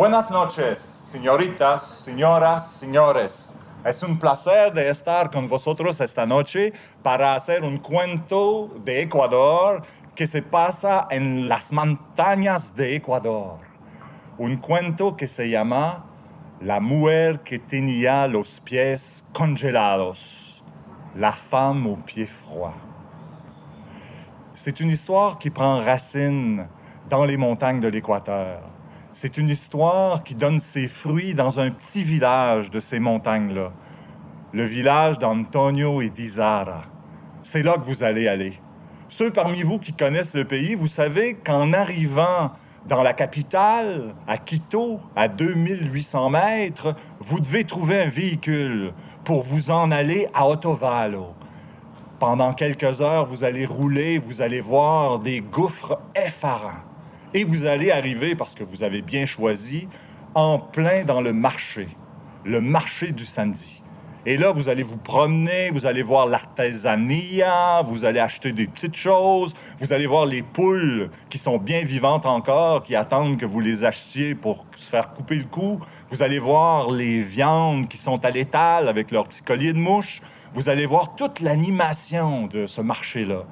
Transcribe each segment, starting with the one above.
Buenas noches, señoritas, señoras, señores. Es un placer de estar con vosotros esta noche para hacer un cuento de Ecuador que se pasa en las montañas de Ecuador. Un cuento que se llama La mujer que tenía los pies congelados. La femme aux pieds froids. C'est une histoire qui prend racine dans les montagnes de l'Équateur. C'est une histoire qui donne ses fruits dans un petit village de ces montagnes-là, le village d'Antonio et d'Izara. C'est là que vous allez aller. Ceux parmi vous qui connaissent le pays, vous savez qu'en arrivant dans la capitale, à Quito, à 2800 mètres, vous devez trouver un véhicule pour vous en aller à Ottovalo. Pendant quelques heures, vous allez rouler, vous allez voir des gouffres effarants. Et vous allez arriver, parce que vous avez bien choisi, en plein dans le marché, le marché du samedi. Et là, vous allez vous promener, vous allez voir l'artisanat, vous allez acheter des petites choses, vous allez voir les poules qui sont bien vivantes encore, qui attendent que vous les achetiez pour se faire couper le cou. Vous allez voir les viandes qui sont à l'étal avec leur petit collier de mouche. Vous allez voir toute l'animation de ce marché-là.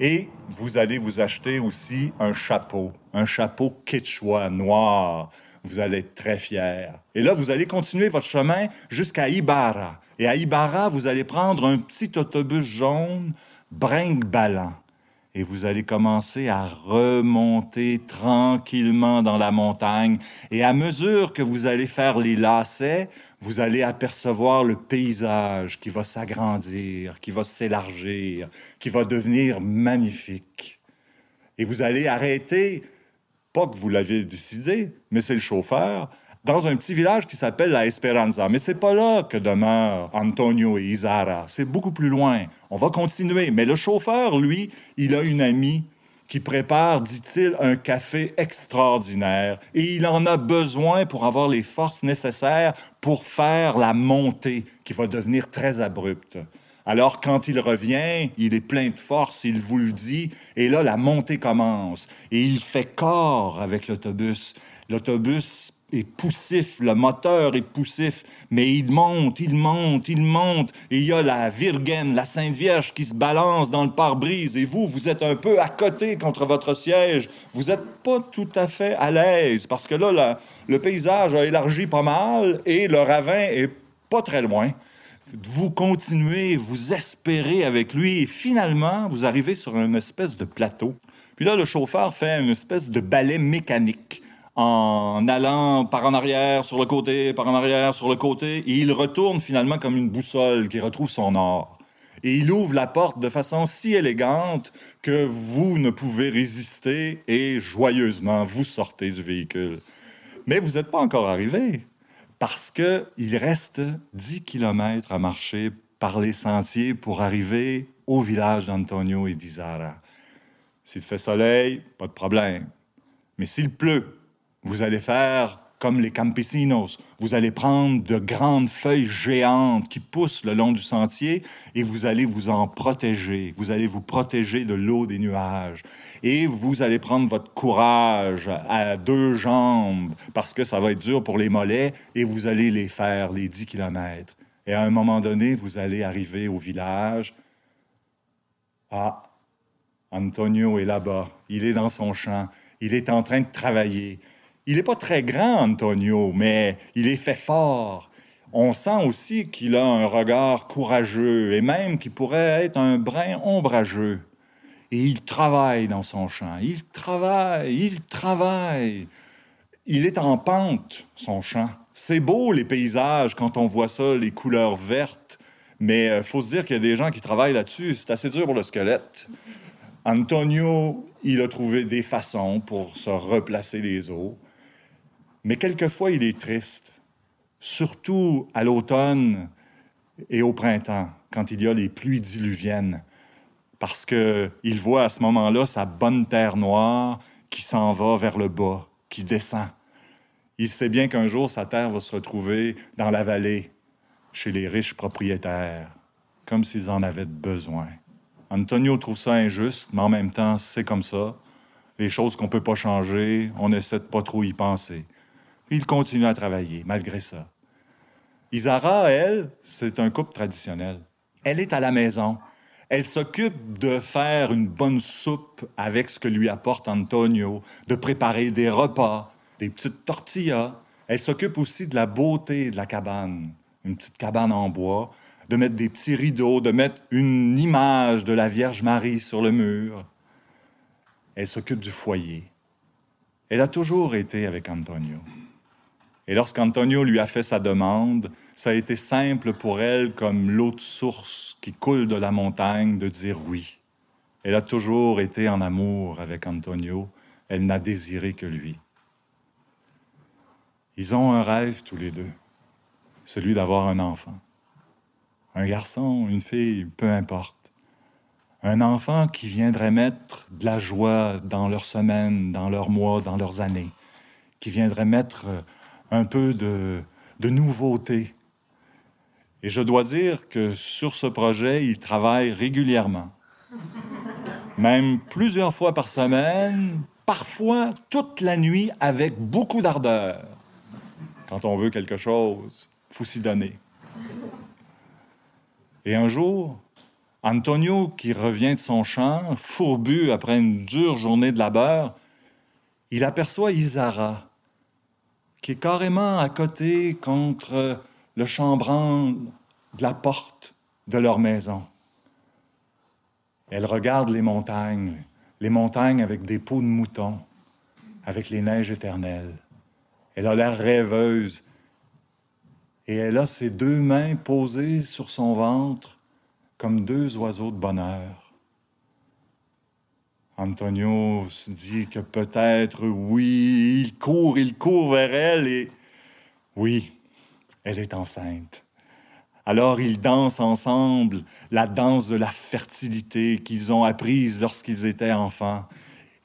Et vous allez vous acheter aussi un chapeau, un chapeau quechua noir. Vous allez être très fier. Et là, vous allez continuer votre chemin jusqu'à Ibarra. Et à Ibarra, vous allez prendre un petit autobus jaune brinque-ballant. Et vous allez commencer à remonter tranquillement dans la montagne. Et à mesure que vous allez faire les lacets, vous allez apercevoir le paysage qui va s'agrandir, qui va s'élargir, qui va devenir magnifique. Et vous allez arrêter, pas que vous l'aviez décidé, mais c'est le chauffeur, dans un petit village qui s'appelle La Esperanza. Mais c'est pas là que demeurent Antonio et Isara. C'est beaucoup plus loin. On va continuer. Mais le chauffeur, lui, il a une amie qui prépare, dit-il, un café extraordinaire. Et il en a besoin pour avoir les forces nécessaires pour faire la montée qui va devenir très abrupte. Alors quand il revient, il est plein de force, il vous le dit, et là la montée commence. Et il fait corps avec l'autobus. L'autobus est poussif, le moteur est poussif, mais il monte, il monte, il monte, et il y a la Virgen, la Sainte Vierge qui se balance dans le pare-brise, et vous, vous êtes un peu à côté contre votre siège, vous n'êtes pas tout à fait à l'aise, parce que là, le paysage a élargi pas mal, et le ravin est pas très loin. Vous continuez, vous espérez avec lui, et finalement, vous arrivez sur une espèce de plateau. Puis là, le chauffeur fait une espèce de balai mécanique en allant par en arrière, sur le côté, par en arrière, sur le côté, et il retourne finalement comme une boussole qui retrouve son or. Et il ouvre la porte de façon si élégante que vous ne pouvez résister et joyeusement vous sortez du véhicule. Mais vous n'êtes pas encore arrivé parce que il reste 10 kilomètres à marcher par les sentiers pour arriver au village d'Antonio et d'Izara. S'il fait soleil, pas de problème. Mais s'il pleut, vous allez faire comme les campesinos. Vous allez prendre de grandes feuilles géantes qui poussent le long du sentier et vous allez vous en protéger. Vous allez vous protéger de l'eau des nuages. Et vous allez prendre votre courage à deux jambes parce que ça va être dur pour les mollets et vous allez les faire, les 10 kilomètres. Et à un moment donné, vous allez arriver au village. Ah, Antonio est là-bas. Il est dans son champ. Il est en train de travailler. Il n'est pas très grand, Antonio, mais il est fait fort. On sent aussi qu'il a un regard courageux et même qu'il pourrait être un brin ombrageux. Et il travaille dans son champ. Il travaille, il travaille. Il est en pente, son champ. C'est beau, les paysages, quand on voit ça, les couleurs vertes. Mais il euh, faut se dire qu'il y a des gens qui travaillent là-dessus. C'est assez dur pour le squelette. Antonio, il a trouvé des façons pour se replacer les os. Mais quelquefois, il est triste, surtout à l'automne et au printemps, quand il y a les pluies diluviennes, parce qu'il voit à ce moment-là sa bonne terre noire qui s'en va vers le bas, qui descend. Il sait bien qu'un jour, sa terre va se retrouver dans la vallée, chez les riches propriétaires, comme s'ils en avaient besoin. Antonio trouve ça injuste, mais en même temps, c'est comme ça. Les choses qu'on ne peut pas changer, on essaie pas trop y penser. Il continue à travailler, malgré ça. Isara, elle, c'est un couple traditionnel. Elle est à la maison. Elle s'occupe de faire une bonne soupe avec ce que lui apporte Antonio, de préparer des repas, des petites tortillas. Elle s'occupe aussi de la beauté de la cabane, une petite cabane en bois, de mettre des petits rideaux, de mettre une image de la Vierge Marie sur le mur. Elle s'occupe du foyer. Elle a toujours été avec Antonio. Et lorsqu'Antonio lui a fait sa demande, ça a été simple pour elle comme l'eau de source qui coule de la montagne de dire oui. Elle a toujours été en amour avec Antonio. Elle n'a désiré que lui. Ils ont un rêve tous les deux, celui d'avoir un enfant. Un garçon, une fille, peu importe. Un enfant qui viendrait mettre de la joie dans leurs semaines, dans leurs mois, dans leurs années, qui viendrait mettre un peu de, nouveauté. Et je dois dire que sur ce projet, il travaille régulièrement, même plusieurs fois par semaine, parfois toute la nuit avec beaucoup d'ardeur. Quand on veut quelque chose, faut s'y donner. Et un jour, Antonio, qui revient de son champ, fourbu après une dure journée de labeur, il aperçoit Isara, qui est carrément à côté contre le chambranle de la porte de leur maison. Elle regarde les montagnes, les montagnes avec des peaux de mouton, avec les neiges éternelles. Elle a l'air rêveuse et elle a ses deux mains posées sur son ventre comme deux oiseaux de bonheur. Antonio se dit que peut-être, oui, il court, il court vers elle et oui, elle est enceinte. Alors ils dansent ensemble la danse de la fertilité qu'ils ont apprise lorsqu'ils étaient enfants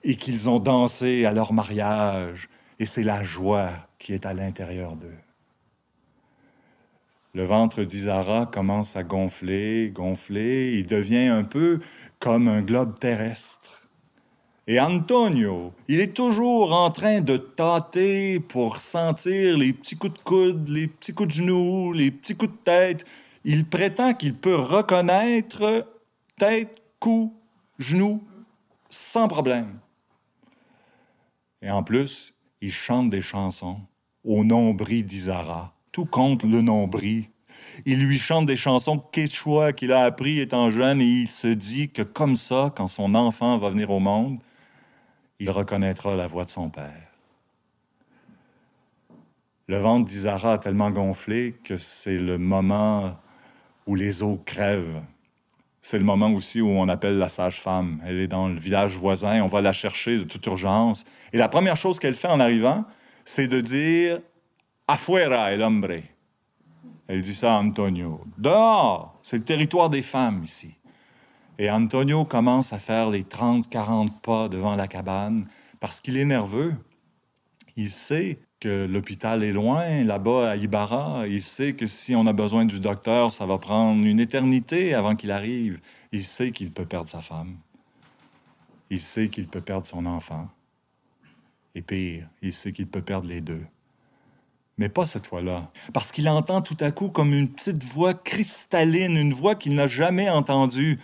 et qu'ils ont dansé à leur mariage, et c'est la joie qui est à l'intérieur d'eux. Le ventre d'Isara commence à gonfler, gonfler, il devient un peu comme un globe terrestre. Et Antonio, il est toujours en train de tâter pour sentir les petits coups de coude, les petits coups de genoux, les petits coups de tête. Il prétend qu'il peut reconnaître tête, cou, genou, sans problème. Et en plus, il chante des chansons au nombril d'Isara, tout contre le nombril. Il lui chante des chansons quechua qu'il a appris étant jeune et il se dit que comme ça, quand son enfant va venir au monde, il reconnaîtra la voix de son père. Le ventre d'Isara a tellement gonflé que c'est le moment où les eaux crèvent. C'est le moment aussi où on appelle la sage-femme. Elle est dans le village voisin, on va la chercher de toute urgence. Et la première chose qu'elle fait en arrivant, c'est de dire Afuera el hombre. Elle dit ça à Antonio. Dehors, c'est le territoire des femmes ici. Et Antonio commence à faire les 30-40 pas devant la cabane parce qu'il est nerveux. Il sait que l'hôpital est loin, là-bas à Ibarra. Il sait que si on a besoin du docteur, ça va prendre une éternité avant qu'il arrive. Il sait qu'il peut perdre sa femme. Il sait qu'il peut perdre son enfant. Et pire, il sait qu'il peut perdre les deux. Mais pas cette fois-là, parce qu'il entend tout à coup comme une petite voix cristalline, une voix qu'il n'a jamais entendue.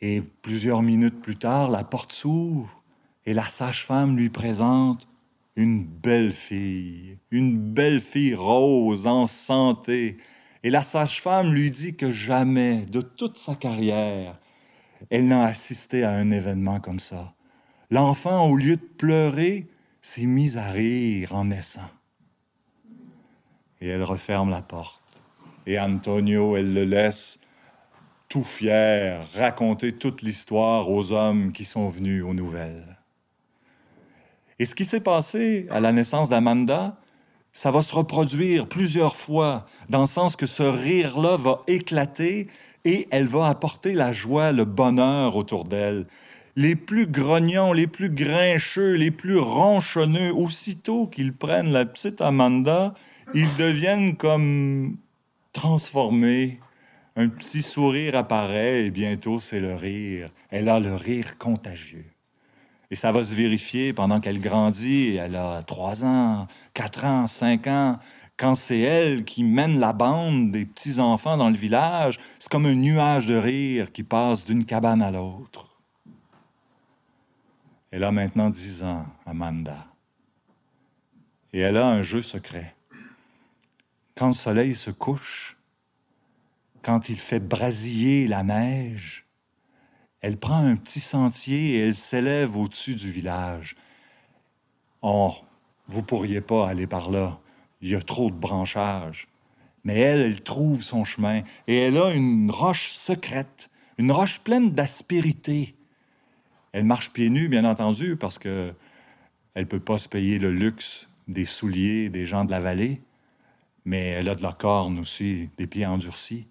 Et plusieurs minutes plus tard, la porte s'ouvre et la sage-femme lui présente une belle fille, une belle fille rose, en santé. Et la sage-femme lui dit que jamais, de toute sa carrière, elle n'a assisté à un événement comme ça. L'enfant, au lieu de pleurer, s'est mis à rire en naissant. Et elle referme la porte. Et Antonio, elle le laisse tout fier, raconter toute l'histoire aux hommes qui sont venus aux nouvelles. Et ce qui s'est passé à la naissance d'Amanda, ça va se reproduire plusieurs fois, dans le sens que ce rire-là va éclater et elle va apporter la joie, le bonheur autour d'elle. Les plus grognons, les plus grincheux, les plus ronchonneux, aussitôt qu'ils prennent la petite Amanda, ils deviennent comme transformés, un petit sourire apparaît et bientôt c'est le rire. Elle a le rire contagieux. Et ça va se vérifier pendant qu'elle grandit. Elle a trois ans, quatre ans, cinq ans. Quand c'est elle qui mène la bande des petits-enfants dans le village, c'est comme un nuage de rire qui passe d'une cabane à l'autre. Elle a maintenant dix ans, Amanda. Et elle a un jeu secret. Quand le soleil se couche, quand il fait brasiller la neige, elle prend un petit sentier et elle s'élève au-dessus du village. Oh, vous pourriez pas aller par là. Il y a trop de branchages. Mais elle, elle trouve son chemin et elle a une roche secrète, une roche pleine d'aspérité. Elle marche pieds nus, bien entendu, parce que elle peut pas se payer le luxe des souliers des gens de la vallée, mais elle a de la corne aussi, des pieds endurcis.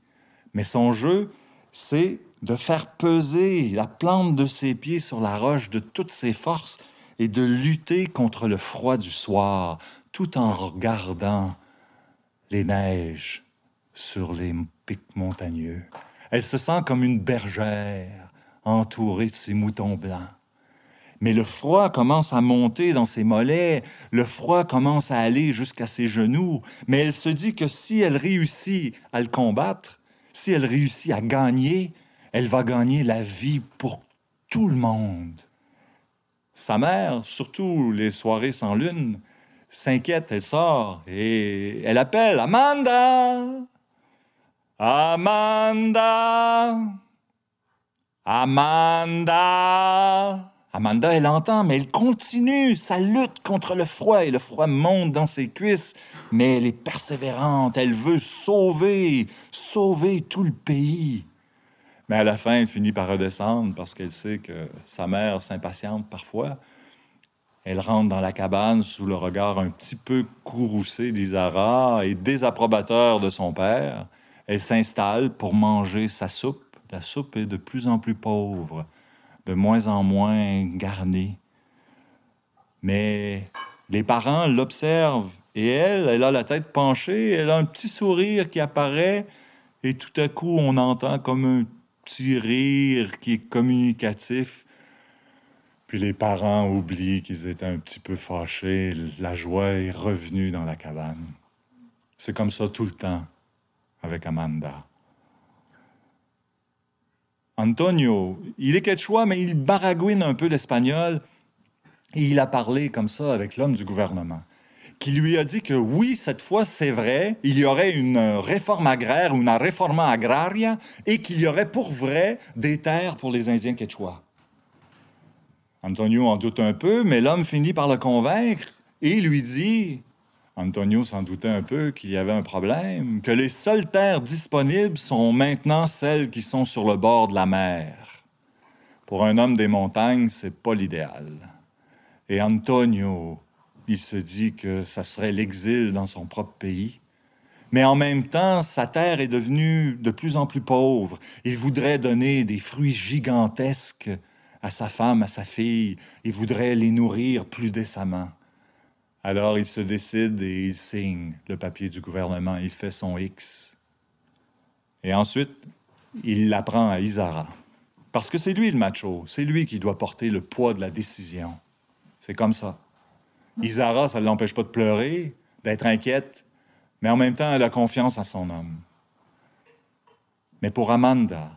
Mais son jeu, c'est de faire peser la plante de ses pieds sur la roche de toutes ses forces et de lutter contre le froid du soir, tout en regardant les neiges sur les pics montagneux. Elle se sent comme une bergère entourée de ses moutons blancs. Mais le froid commence à monter dans ses mollets, le froid commence à aller jusqu'à ses genoux, mais elle se dit que si elle réussit à le combattre, si elle réussit à gagner, elle va gagner la vie pour tout le monde. Sa mère, surtout les soirées sans lune, s'inquiète, elle sort et elle appelle Amanda. Amanda. Amanda. Amanda, elle entend, mais elle continue sa lutte contre le froid et le froid monte dans ses cuisses. Mais elle est persévérante, elle veut sauver, sauver tout le pays. Mais à la fin, elle finit par redescendre parce qu'elle sait que sa mère s'impatiente parfois. Elle rentre dans la cabane sous le regard un petit peu courroucé d'Isara et désapprobateur de son père. Elle s'installe pour manger sa soupe. La soupe est de plus en plus pauvre, de moins en moins garnie. Mais les parents l'observent et elle, elle a la tête penchée, elle a un petit sourire qui apparaît et tout à coup on entend comme un petit rire qui est communicatif. Puis les parents oublient qu'ils étaient un petit peu fâchés. La joie est revenue dans la cabane. C'est comme ça tout le temps avec Amanda. Antonio, il est quechua, mais il baragouine un peu l'espagnol. Et il a parlé comme ça avec l'homme du gouvernement qui lui a dit que oui, cette fois, c'est vrai, il y aurait une réforme agraire, une réforma agraria, et qu'il y aurait pour vrai des terres pour les Indiens quechua. Antonio en doute un peu, mais l'homme finit par le convaincre et lui dit, Antonio s'en doutait un peu qu'il y avait un problème, que les seules terres disponibles sont maintenant celles qui sont sur le bord de la mer. Pour un homme des montagnes, c'est pas l'idéal. Et Antonio, il se dit que ça serait l'exil dans son propre pays. Mais en même temps, sa terre est devenue de plus en plus pauvre. Il voudrait donner des fruits gigantesques à sa femme, à sa fille. Il voudrait les nourrir plus décemment. Alors il se décide et il signe le papier du gouvernement. Il fait son X. Et ensuite, il l'apprend à Isara. Parce que c'est lui le macho. C'est lui qui doit porter le poids de la décision. C'est comme ça. Isara, ça ne l'empêche pas de pleurer, d'être inquiète, mais en même temps, elle a confiance en son homme. Mais pour Amanda,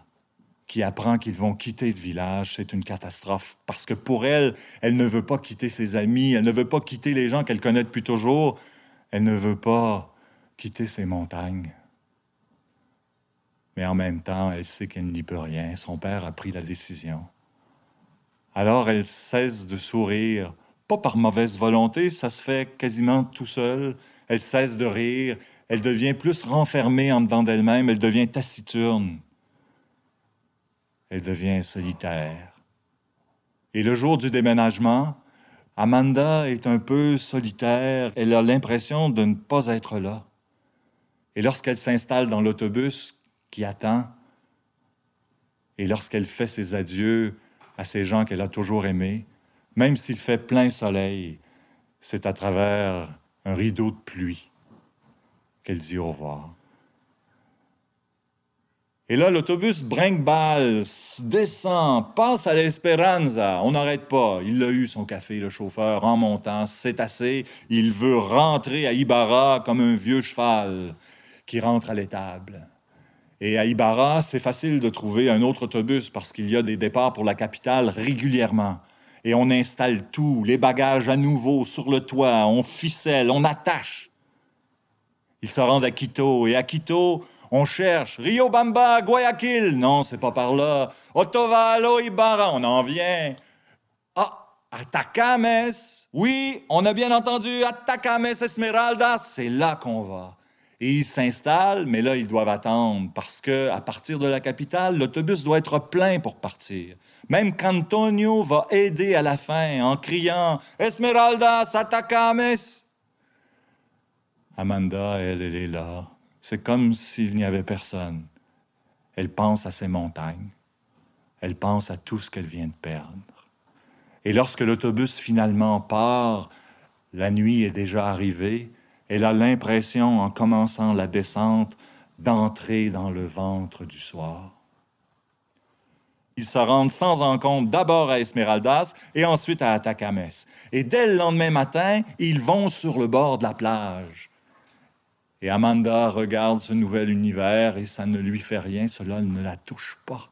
qui apprend qu'ils vont quitter le village, c'est une catastrophe, parce que pour elle, elle ne veut pas quitter ses amis, elle ne veut pas quitter les gens qu'elle connaît depuis toujours, elle ne veut pas quitter ses montagnes. Mais en même temps, elle sait qu'elle n'y peut rien, son père a pris la décision. Alors elle cesse de sourire. Pas par mauvaise volonté, ça se fait quasiment tout seul. Elle cesse de rire, elle devient plus renfermée en dedans d'elle-même, elle devient taciturne, elle devient solitaire. Et le jour du déménagement, Amanda est un peu solitaire, elle a l'impression de ne pas être là. Et lorsqu'elle s'installe dans l'autobus qui attend, et lorsqu'elle fait ses adieux à ces gens qu'elle a toujours aimés, même s'il fait plein soleil, c'est à travers un rideau de pluie qu'elle dit au revoir. Et là, l'autobus brinque-balle, descend, passe à l'Esperanza. On n'arrête pas. Il a eu, son café, le chauffeur, en montant. C'est assez. Il veut rentrer à Ibarra comme un vieux cheval qui rentre à l'étable. Et à Ibarra, c'est facile de trouver un autre autobus parce qu'il y a des départs pour la capitale régulièrement. Et on installe tout, les bagages à nouveau sur le toit, on ficelle, on attache. Ils se rendent à Quito, et à Quito, on cherche Rio Bamba, Guayaquil. Non, c'est pas par là. Otovalo, Ibarra, on en vient. Ah, Atacames. Oui, on a bien entendu Atacames Esmeralda. C'est là qu'on va. Et ils s'installent, mais là, ils doivent attendre parce que à partir de la capitale, l'autobus doit être plein pour partir. Même qu'Antonio va aider à la fin en criant Esmeralda, Atacames. Amanda, elle, elle est là, c'est comme s'il n'y avait personne. Elle pense à ses montagnes. Elle pense à tout ce qu'elle vient de perdre. Et lorsque l'autobus finalement part, la nuit est déjà arrivée, elle a l'impression, en commençant la descente, d'entrer dans le ventre du soir. Ils se rendent sans encombre d'abord à Esmeraldas et ensuite à Atacames. Et dès le lendemain matin, ils vont sur le bord de la plage. Et Amanda regarde ce nouvel univers et ça ne lui fait rien, cela ne la touche pas.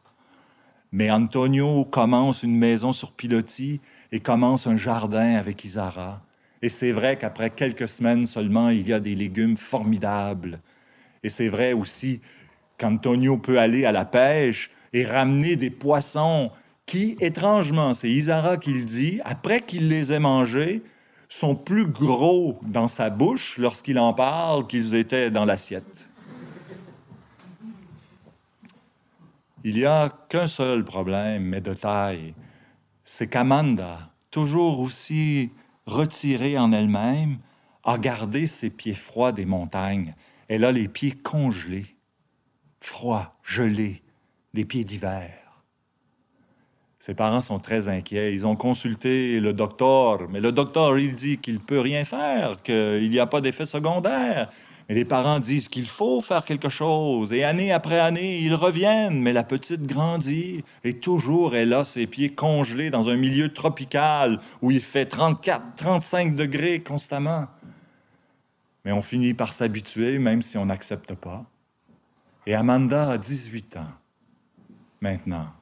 Mais Antonio commence une maison sur pilotis et commence un jardin avec Isara. Et c'est vrai qu'après quelques semaines seulement, il y a des légumes formidables. Et c'est vrai aussi qu'Antonio peut aller à la pêche et ramener des poissons qui, étrangement, c'est Isara qui le dit, après qu'il les ait mangés, sont plus gros dans sa bouche lorsqu'il en parle qu'ils étaient dans l'assiette. Il n'y a qu'un seul problème, mais de taille, c'est qu'Amanda, toujours aussi retirée en elle-même, a gardé ses pieds froids des montagnes. Elle a les pieds congelés, froids, gelés, des pieds d'hiver. Ses parents sont très inquiets. Ils ont consulté le docteur, mais le docteur, il dit qu'il ne peut rien faire, qu'il n'y a pas d'effet secondaire. Mais les parents disent qu'il faut faire quelque chose. Et année après année, ils reviennent. Mais la petite grandit et toujours elle a ses pieds congelés dans un milieu tropical où il fait 34, 35 degrés constamment. Mais on finit par s'habituer, même si on n'accepte pas. Et Amanda a 18 ans maintenant.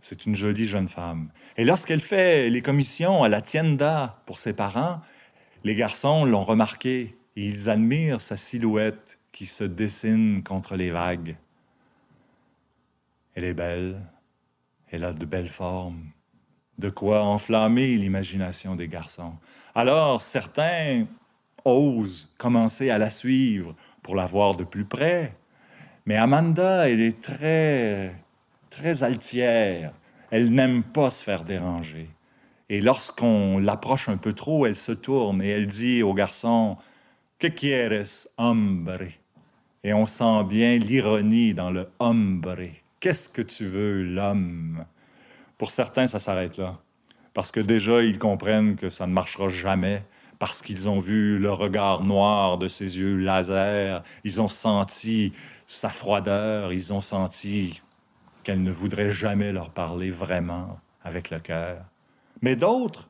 C'est une jolie jeune femme. Et lorsqu'elle fait les commissions à la tienda pour ses parents, les garçons l'ont remarqué et ils admirent sa silhouette qui se dessine contre les vagues. Elle est belle, elle a de belles formes, de quoi enflammer l'imagination des garçons. Alors certains osent commencer à la suivre pour la voir de plus près, mais Amanda, elle est très très altière. Elle n'aime pas se faire déranger. Et lorsqu'on l'approche un peu trop, elle se tourne et elle dit au garçon Que quieres, hombre Et on sent bien l'ironie dans le hombre. Qu'est-ce que tu veux, l'homme Pour certains, ça s'arrête là. Parce que déjà, ils comprennent que ça ne marchera jamais parce qu'ils ont vu le regard noir de ses yeux laser, ils ont senti sa froideur, ils ont senti qu'elle ne voudrait jamais leur parler vraiment avec le cœur. Mais d'autres,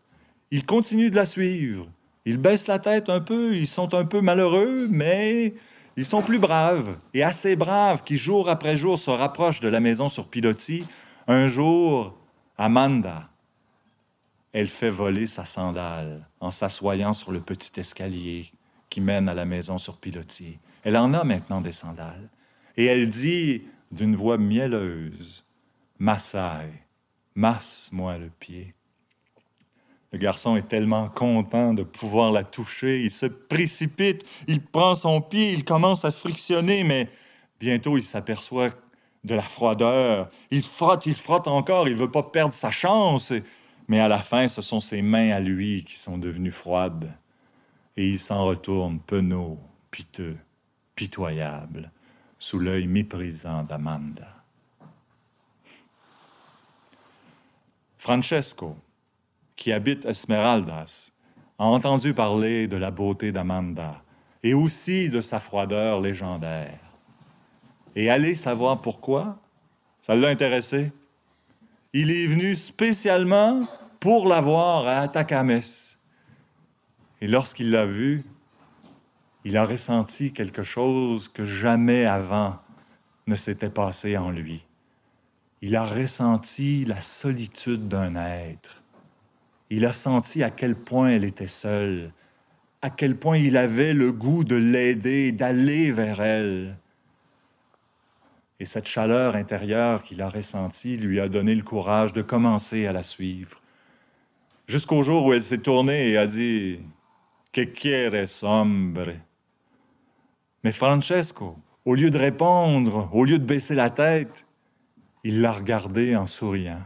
ils continuent de la suivre. Ils baissent la tête un peu, ils sont un peu malheureux, mais ils sont plus braves, et assez braves qui jour après jour se rapprochent de la maison sur pilotis. Un jour, Amanda, elle fait voler sa sandale en s'assoyant sur le petit escalier qui mène à la maison sur pilotis. Elle en a maintenant des sandales. Et elle dit d'une voix mielleuse Massaille, masse-moi le pied. Le garçon est tellement content de pouvoir la toucher, il se précipite, il prend son pied, il commence à frictionner, mais bientôt il s'aperçoit de la froideur. Il frotte, il frotte encore, il veut pas perdre sa chance. Mais à la fin, ce sont ses mains à lui qui sont devenues froides. Et il s'en retourne penaud, piteux, pitoyable sous l'œil méprisant d'Amanda. Francesco, qui habite Esmeraldas, a entendu parler de la beauté d'Amanda et aussi de sa froideur légendaire. Et allez savoir pourquoi, ça l'a intéressé? Il est venu spécialement pour la voir à Atakames. Et lorsqu'il l'a vu, il a ressenti quelque chose que jamais avant ne s'était passé en lui. Il a ressenti la solitude d'un être. Il a senti à quel point elle était seule, à quel point il avait le goût de l'aider, d'aller vers elle. Et cette chaleur intérieure qu'il a ressentie lui a donné le courage de commencer à la suivre. Jusqu'au jour où elle s'est tournée et a dit Que quieres, hombre? Mais Francesco, au lieu de répondre, au lieu de baisser la tête, il l'a regardé en souriant.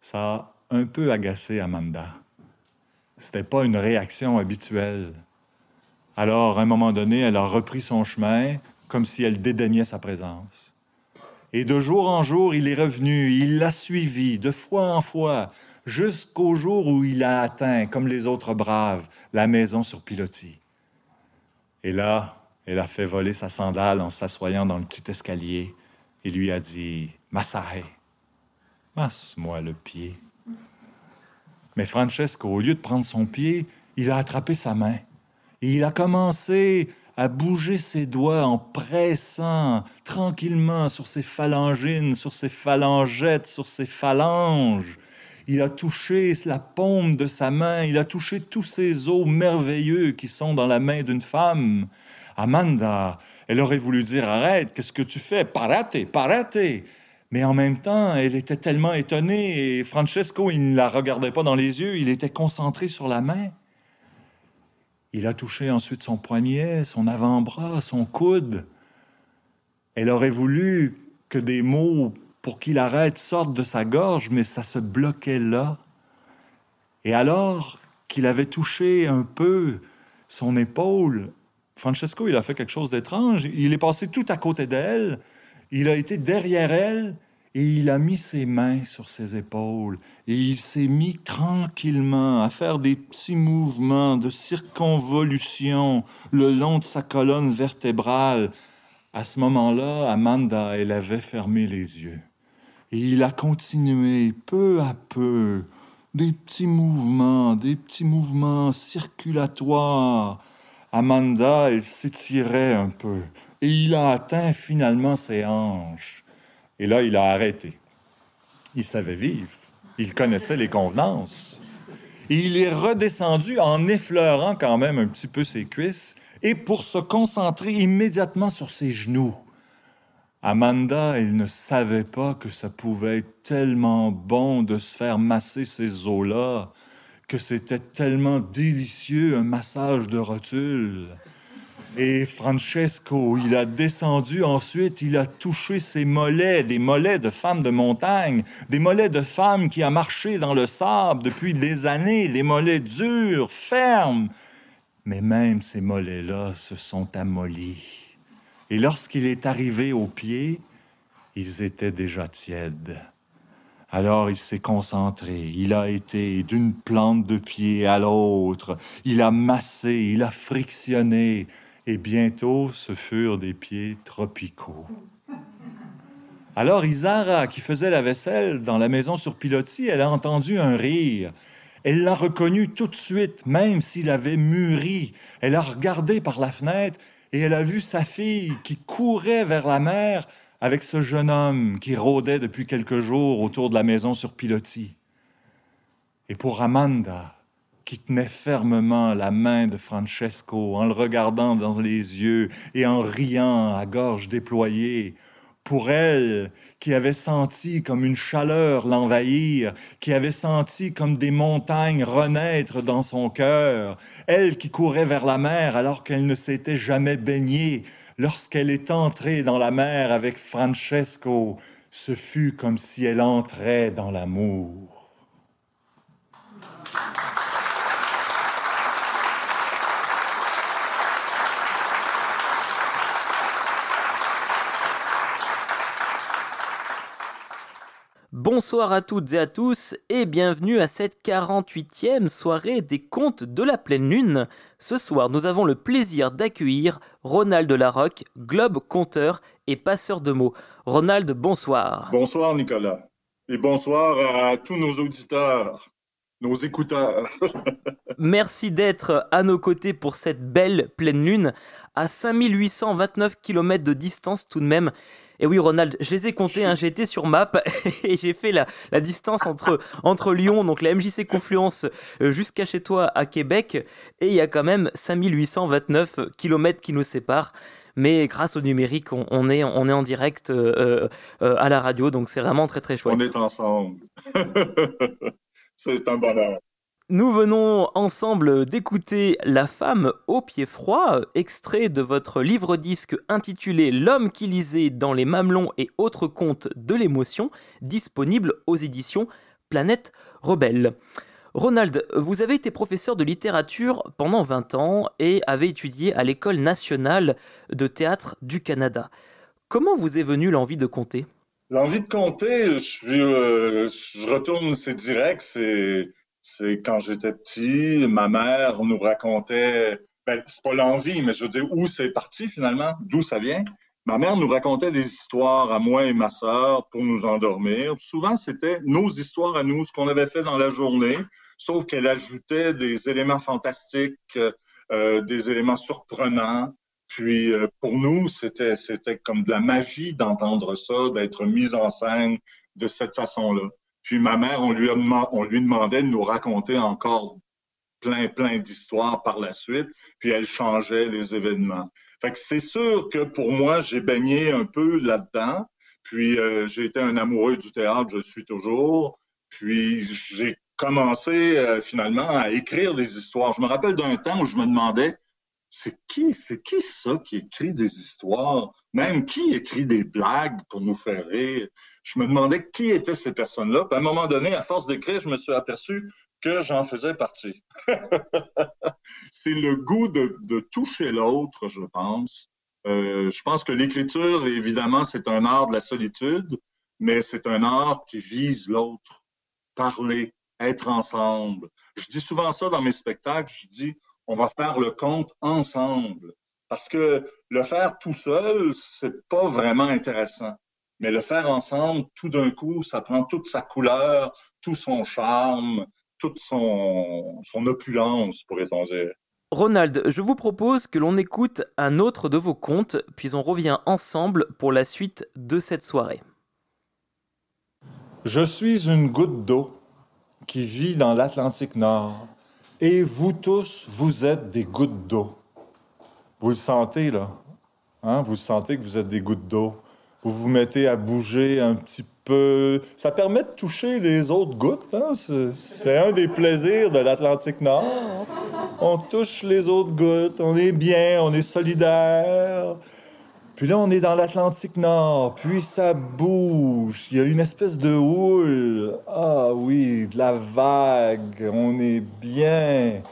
Ça a un peu agacé Amanda. Ce n'était pas une réaction habituelle. Alors, à un moment donné, elle a repris son chemin comme si elle dédaignait sa présence. Et de jour en jour, il est revenu, il l'a suivi de fois en fois, jusqu'au jour où il a atteint, comme les autres braves, la maison sur pilotis. Et là, elle a fait voler sa sandale en s'assoyant dans le petit escalier et lui a dit Massahe, masse-moi le pied. Mais Francesco, au lieu de prendre son pied, il a attrapé sa main et il a commencé à bouger ses doigts en pressant tranquillement sur ses phalangines, sur ses phalangettes, sur ses phalanges. Il a touché la paume de sa main, il a touché tous ces os merveilleux qui sont dans la main d'une femme. Amanda, elle aurait voulu dire Arrête, qu'est-ce que tu fais? Parate, parate mais en même temps, elle était tellement étonnée et Francesco, il ne la regardait pas dans les yeux, il était concentré sur la main. Il a touché ensuite son poignet, son avant-bras, son coude. Elle aurait voulu que des mots pour qu'il arrête sortent de sa gorge, mais ça se bloquait là. Et alors qu'il avait touché un peu son épaule, Francesco, il a fait quelque chose d'étrange. Il est passé tout à côté d'elle. Il a été derrière elle et il a mis ses mains sur ses épaules et il s'est mis tranquillement à faire des petits mouvements de circonvolution le long de sa colonne vertébrale. À ce moment-là, Amanda, elle avait fermé les yeux. Et il a continué peu à peu, des petits mouvements, des petits mouvements circulatoires, Amanda, elle s'étirait un peu, et il a atteint finalement ses hanches. Et là, il a arrêté. Il savait vivre, il connaissait les convenances. Et il est redescendu en effleurant quand même un petit peu ses cuisses et pour se concentrer immédiatement sur ses genoux. Amanda, elle ne savait pas que ça pouvait être tellement bon de se faire masser ces os-là que c'était tellement délicieux, un massage de rotule. Et Francesco, il a descendu ensuite, il a touché ses mollets, des mollets de femmes de montagne, des mollets de femmes qui a marché dans le sable depuis des années, les mollets durs, fermes. Mais même ces mollets-là se sont amollis. Et lorsqu'il est arrivé aux pieds, ils étaient déjà tièdes. Alors il s'est concentré, il a été d'une plante de pied à l'autre, il a massé, il a frictionné, et bientôt ce furent des pieds tropicaux. Alors Isara, qui faisait la vaisselle dans la maison sur pilotis, elle a entendu un rire. Elle l'a reconnu tout de suite, même s'il avait mûri. Elle a regardé par la fenêtre et elle a vu sa fille qui courait vers la mer avec ce jeune homme qui rôdait depuis quelques jours autour de la maison sur pilotis. Et pour Amanda, qui tenait fermement la main de Francesco en le regardant dans les yeux et en riant à gorge déployée, pour elle, qui avait senti comme une chaleur l'envahir, qui avait senti comme des montagnes renaître dans son cœur, elle qui courait vers la mer alors qu'elle ne s'était jamais baignée, Lorsqu'elle est entrée dans la mer avec Francesco, ce fut comme si elle entrait dans l'amour. Bonsoir à toutes et à tous et bienvenue à cette 48e soirée des contes de la pleine lune. Ce soir, nous avons le plaisir d'accueillir Ronald Larocque, globe conteur et passeur de mots. Ronald, bonsoir. Bonsoir Nicolas et bonsoir à tous nos auditeurs, nos écouteurs. Merci d'être à nos côtés pour cette belle pleine lune à 5829 km de distance tout de même. Et oui, Ronald, je les ai comptés, hein, été sur Map et j'ai fait la, distance entre, entre Lyon, donc la MJC Confluence, euh, jusqu'à chez toi à Québec, et il y a quand même 5829 km qui nous séparent. Mais grâce au numérique, on, est, on est en direct euh, euh, à la radio, donc c'est vraiment très très chouette. On est ensemble. c'est un bonheur. Nous venons ensemble d'écouter La femme au pied froid, extrait de votre livre-disque intitulé L'homme qui lisait dans les mamelons et autres contes de l'émotion, disponible aux éditions Planète Rebelle. Ronald, vous avez été professeur de littérature pendant 20 ans et avez étudié à l'École nationale de théâtre du Canada. Comment vous est venue l'envie de compter? L'envie de compter, je, euh, je retourne, c'est direct, c'est c'est quand j'étais petit, ma mère nous racontait, ben, c'est pas l'envie, mais je veux dire, où c'est parti finalement, d'où ça vient. Ma mère nous racontait des histoires à moi et ma sœur pour nous endormir. Souvent, c'était nos histoires à nous, ce qu'on avait fait dans la journée, sauf qu'elle ajoutait des éléments fantastiques, euh, des éléments surprenants. Puis euh, pour nous, c'était c'était comme de la magie d'entendre ça, d'être mise en scène de cette façon-là. Puis ma mère, on lui, demandait de nous raconter encore plein, plein d'histoires par la suite, puis elle changeait les événements. Fait que c'est sûr que pour moi, j'ai baigné un peu là-dedans, puis euh, j'ai été un amoureux du théâtre, je suis toujours, puis j'ai commencé euh, finalement à écrire des histoires. Je me rappelle d'un temps où je me demandais, c'est qui, c'est qui ça qui écrit des histoires? Même qui écrit des blagues pour nous faire rire? Je me demandais qui étaient ces personnes-là. Puis à un moment donné, à force d'écrire, je me suis aperçu que j'en faisais partie. c'est le goût de, toucher l'autre, je pense. Euh, je pense que l'écriture, évidemment, c'est un art de la solitude, mais c'est un art qui vise l'autre. Parler, être ensemble. Je dis souvent ça dans mes spectacles. Je dis, on va faire le conte ensemble. Parce que le faire tout seul, c'est pas vraiment intéressant. Mais le faire ensemble, tout d'un coup, ça prend toute sa couleur, tout son charme, toute son, son opulence, pourrait-on dire. Ronald, je vous propose que l'on écoute un autre de vos contes, puis on revient ensemble pour la suite de cette soirée. Je suis une goutte d'eau qui vit dans l'Atlantique Nord. Et vous tous, vous êtes des gouttes d'eau. Vous le sentez, là. Hein? Vous sentez que vous êtes des gouttes d'eau. Vous vous mettez à bouger un petit peu. Ça permet de toucher les autres gouttes. Hein? C'est un des plaisirs de l'Atlantique Nord. On touche les autres gouttes, on est bien, on est solidaire. Puis là, on est dans l'Atlantique Nord, puis ça bouge. Il y a une espèce de houle. Ah oui, de la vague. On est bien.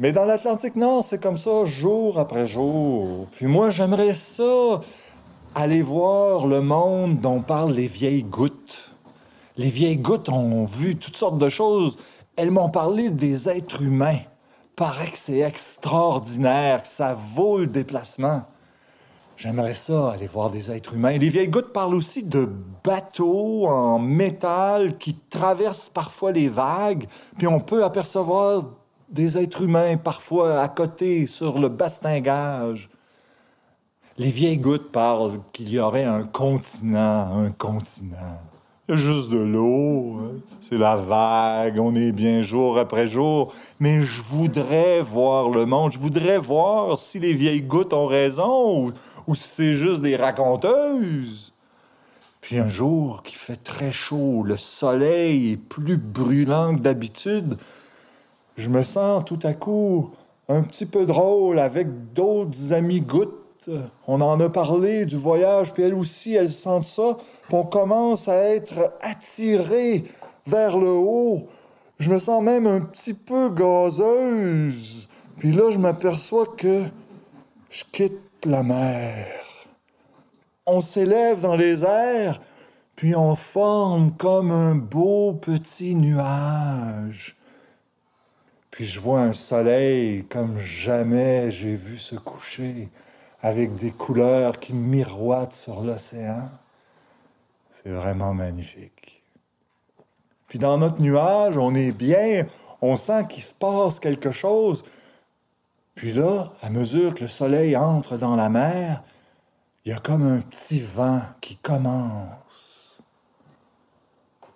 Mais dans l'Atlantique Nord, c'est comme ça jour après jour. Puis moi, j'aimerais ça aller voir le monde dont parlent les vieilles gouttes. Les vieilles gouttes ont vu toutes sortes de choses. Elles m'ont parlé des êtres humains. Paraît que c'est extraordinaire, ça vaut le déplacement. J'aimerais ça, aller voir des êtres humains. Les vieilles gouttes parlent aussi de bateaux en métal qui traversent parfois les vagues, puis on peut apercevoir des êtres humains parfois à côté sur le bastingage. Les vieilles gouttes parlent qu'il y aurait un continent, un continent. Juste de l'eau, hein. c'est la vague, on est bien jour après jour. Mais je voudrais voir le monde, je voudrais voir si les vieilles gouttes ont raison ou, si c'est juste des raconteuses. Puis un jour qui fait très chaud, le soleil est plus brûlant que d'habitude, je me sens tout à coup un petit peu drôle avec d'autres amis gouttes on en a parlé du voyage, puis elle aussi, elle sent ça. Puis on commence à être attiré vers le haut. Je me sens même un petit peu gazeuse. Puis là, je m'aperçois que je quitte la mer. On s'élève dans les airs, puis on forme comme un beau petit nuage. Puis je vois un soleil comme jamais j'ai vu se coucher, avec des couleurs qui miroitent sur l'océan. C'est vraiment magnifique. Puis dans notre nuage, on est bien, on sent qu'il se passe quelque chose. Puis là, à mesure que le soleil entre dans la mer, il y a comme un petit vent qui commence.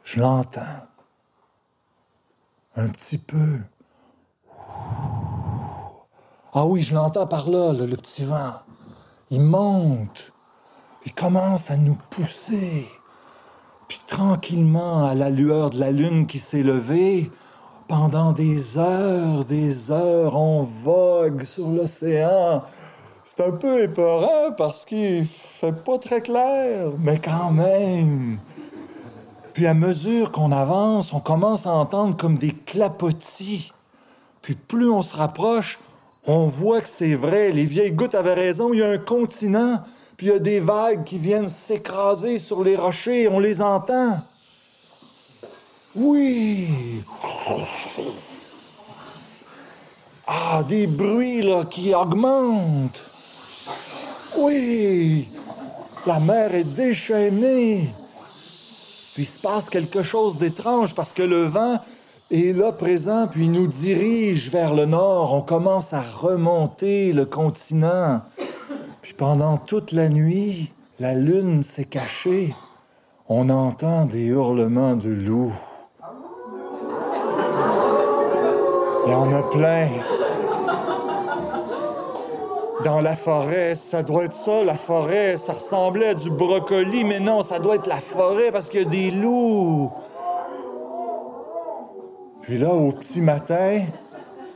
Je l'entends. Un petit peu. Ah oui, je l'entends par là, le, petit vent. Il monte. Il commence à nous pousser. Puis tranquillement, à la lueur de la lune qui s'est levée, pendant des heures, des heures, on vogue sur l'océan c'est un peu épeurant parce qu'il fait pas très clair, mais quand même. Puis à mesure qu'on avance, on commence à entendre comme des clapotis. Puis plus on se rapproche, on voit que c'est vrai, les vieilles gouttes avaient raison, il y a un continent, puis il y a des vagues qui viennent s'écraser sur les rochers, on les entend. Oui. Ah, des bruits là qui augmentent. Oui, la mer est déchaînée. Puis il se passe quelque chose d'étrange parce que le vent est là présent, puis il nous dirige vers le nord. On commence à remonter le continent. Puis pendant toute la nuit, la lune s'est cachée. On entend des hurlements de loups. Il y en a plein dans la forêt. Ça doit être ça, la forêt. Ça ressemblait à du brocoli, mais non, ça doit être la forêt parce qu'il y a des loups. Puis là, au petit matin,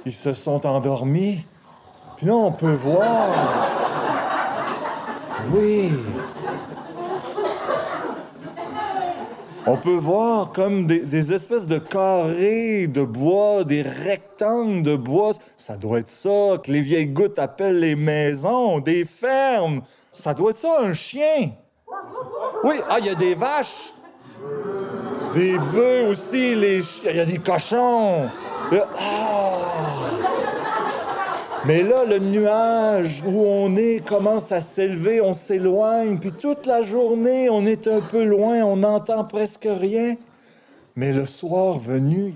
ils se sont endormis. Puis là, on peut voir. Oui. On peut voir comme des, espèces de carrés de bois, des rectangles de bois. Ça doit être ça que les vieilles gouttes appellent les maisons, des fermes. Ça doit être ça, un chien. Oui, ah, il y a des vaches. Des bœufs aussi, les il y a des cochons. Ah! Mais là, le nuage où on est commence à s'élever, on s'éloigne, puis toute la journée, on est un peu loin, on n'entend presque rien. Mais le soir venu,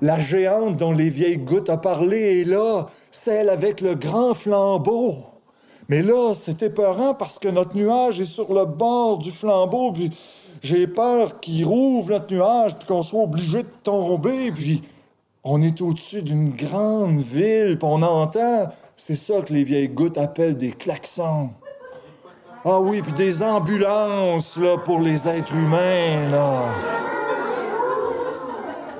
la géante dont les vieilles gouttes ont parlé est là, celle avec le grand flambeau. Mais là, c'est épeurant parce que notre nuage est sur le bord du flambeau, puis j'ai peur qu'il rouvre notre nuage, puis qu'on soit obligé de tomber, puis on est au-dessus d'une grande ville, puis on entend, c'est ça que les vieilles gouttes appellent des klaxons. Ah oui, puis des ambulances, pour les êtres humains, là.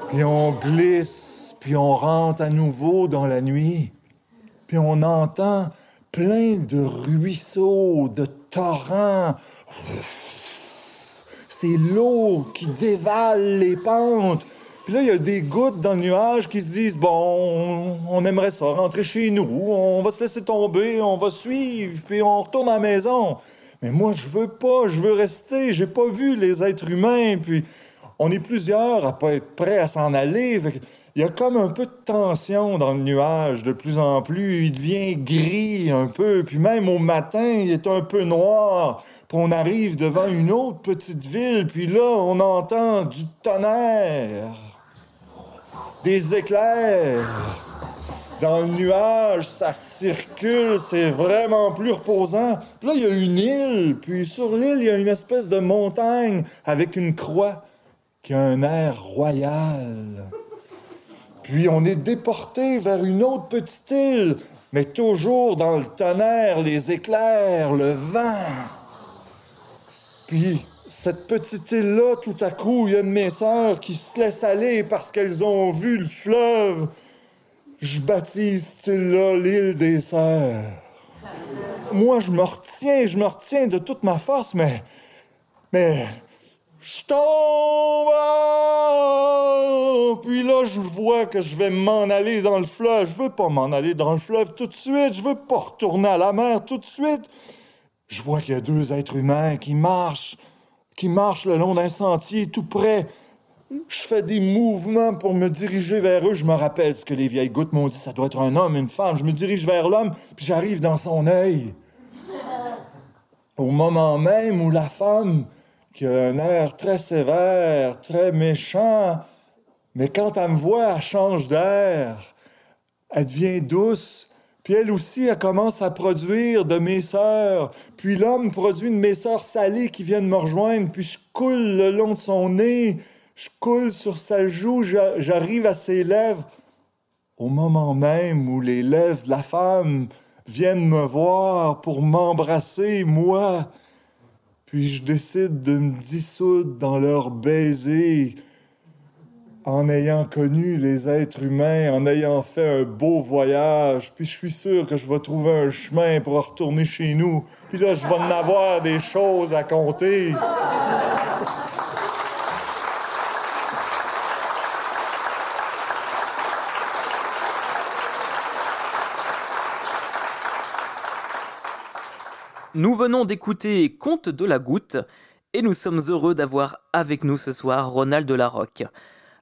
Puis on glisse, puis on rentre à nouveau dans la nuit. Puis on entend plein de ruisseaux, de torrents. C'est l'eau qui dévale les pentes. Puis là, il y a des gouttes dans le nuage qui se disent Bon, on aimerait ça, rentrer chez nous, on va se laisser tomber, on va suivre, puis on retourne à la maison. Mais moi, je veux pas, je veux rester, j'ai pas vu les êtres humains, puis on est plusieurs à pas être prêts à s'en aller. Il y a comme un peu de tension dans le nuage de plus en plus. Il devient gris un peu. Puis même au matin, il est un peu noir. Puis on arrive devant une autre petite ville. Puis là, on entend du tonnerre des éclairs. Dans le nuage, ça circule, c'est vraiment plus reposant. Puis là, il y a une île, puis sur l'île, il y a une espèce de montagne avec une croix qui a un air royal. Puis on est déporté vers une autre petite île, mais toujours dans le tonnerre, les éclairs, le vent. Puis cette petite île-là, tout à coup, il y a de mes sœurs qui se laissent aller parce qu'elles ont vu le fleuve. Je baptise cette île-là l'île des sœurs. Moi, je me retiens, je me retiens de toute ma force, mais. Mais. Je tombe! Puis là, je vois que je vais m'en aller dans le fleuve. Je veux pas m'en aller dans le fleuve tout de suite. Je veux pas retourner à la mer tout de suite. Je vois qu'il y a deux êtres humains qui marchent qui marchent le long d'un sentier tout près. Je fais des mouvements pour me diriger vers eux. Je me rappelle ce que les vieilles gouttes m'ont dit. Ça doit être un homme, une femme. Je me dirige vers l'homme, puis j'arrive dans son œil. Au moment même où la femme, qui a un air très sévère, très méchant, mais quand elle me voit, elle change d'air. Elle devient douce. Puis elle aussi, elle commence à produire de mes sœurs. Puis l'homme produit de mes sœurs salées qui viennent me rejoindre. Puis je coule le long de son nez. Je coule sur sa joue. J'arrive à ses lèvres. Au moment même où les lèvres de la femme viennent me voir pour m'embrasser, moi. Puis je décide de me dissoudre dans leur baiser en ayant connu les êtres humains, en ayant fait un beau voyage, puis je suis sûr que je vais trouver un chemin pour retourner chez nous. Puis là, je vais en avoir des choses à compter. Nous venons d'écouter Conte de la Goutte et nous sommes heureux d'avoir avec nous ce soir Ronald de la Roque.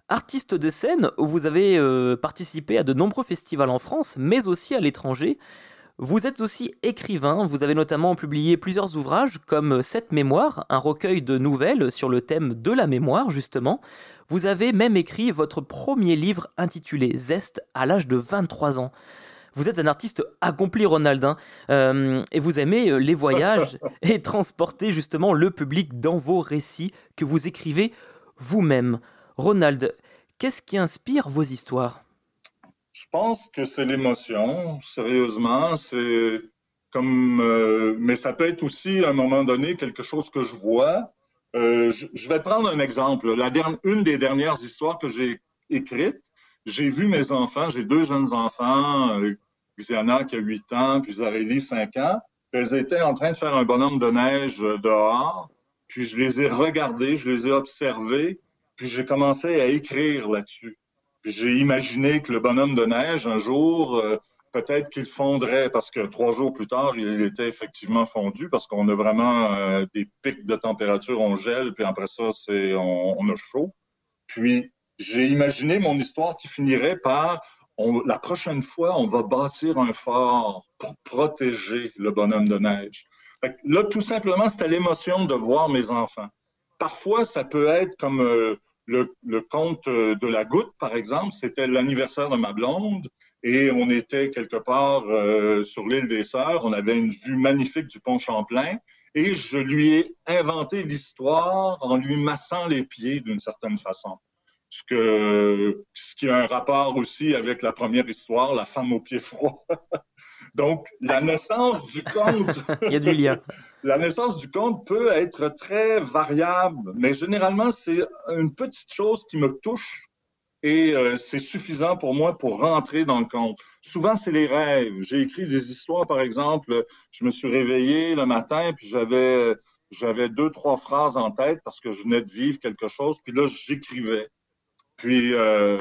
Artiste de scène, vous avez euh, participé à de nombreux festivals en France, mais aussi à l'étranger. Vous êtes aussi écrivain, vous avez notamment publié plusieurs ouvrages comme Cette mémoire, un recueil de nouvelles sur le thème de la mémoire justement. Vous avez même écrit votre premier livre intitulé Zest à l'âge de 23 ans. Vous êtes un artiste accompli, Ronaldin, euh, et vous aimez euh, les voyages et transporter justement le public dans vos récits que vous écrivez vous-même. Ronald, qu'est-ce qui inspire vos histoires? Je pense que c'est l'émotion, sérieusement. C'est comme, euh, mais ça peut être aussi à un moment donné quelque chose que je vois. Euh, je, vais prendre un exemple. La dernière, une des dernières histoires que j'ai écrites, j'ai vu mes enfants, j'ai deux jeunes enfants, euh, Xiana qui a 8 ans, puis Zarélie 5 ans. Elles étaient en train de faire un bonhomme de neige dehors, puis je les ai regardés, je les ai observés, puis j'ai commencé à écrire là-dessus. Puis j'ai imaginé que le bonhomme de neige, un jour, euh, peut-être qu'il fondrait, parce que trois jours plus tard, il était effectivement fondu, parce qu'on a vraiment euh, des pics de température, on gèle, puis après ça, c'est on, a chaud. Puis j'ai imaginé mon histoire qui finirait par la prochaine fois, on va bâtir un fort pour protéger le bonhomme de neige. là, tout simplement, c'était l'émotion de voir mes enfants. Parfois, ça peut être comme euh, le, conte euh, de la goutte, par exemple, c'était l'anniversaire de ma blonde et on était quelque part euh, sur l'île des Sœurs. On avait une vue magnifique du pont Champlain et je lui ai inventé l'histoire en lui massant les pieds d'une certaine façon. Ce, que, ce qui a un rapport aussi avec la première histoire, la femme aux pieds froids. Donc, la naissance du conte. Il y a du lien. la naissance du conte peut être très variable, mais généralement, c'est une petite chose qui me touche et euh, c'est suffisant pour moi pour rentrer dans le conte. Souvent, c'est les rêves. J'ai écrit des histoires, par exemple, je me suis réveillé le matin, puis j'avais j'avais deux, trois phrases en tête parce que je venais de vivre quelque chose, puis là, j'écrivais. Puis, euh,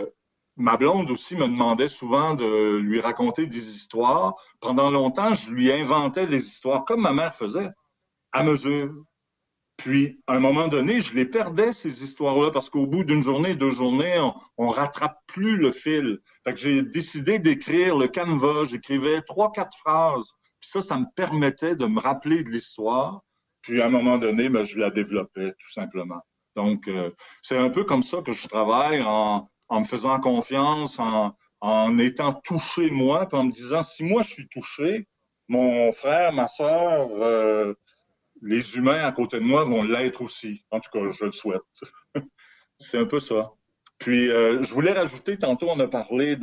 ma blonde aussi me demandait souvent de lui raconter des histoires. Pendant longtemps, je lui inventais des histoires comme ma mère faisait, à mesure. Puis, à un moment donné, je les perdais, ces histoires-là, parce qu'au bout d'une journée, deux journées, on, on rattrape plus le fil. Fait que j'ai décidé d'écrire le canevas. J'écrivais trois, quatre phrases. Puis ça, ça me permettait de me rappeler de l'histoire. Puis, à un moment donné, ben, je la développais, tout simplement. Donc, euh, c'est un peu comme ça que je travaille en, me faisant confiance, en, étant touché moi, puis en me disant si moi je suis touché, mon frère, ma soeur, euh, les humains à côté de moi vont l'être aussi. En tout cas, je le souhaite. C'est un peu ça. Puis, euh, je voulais rajouter, tantôt on a parlé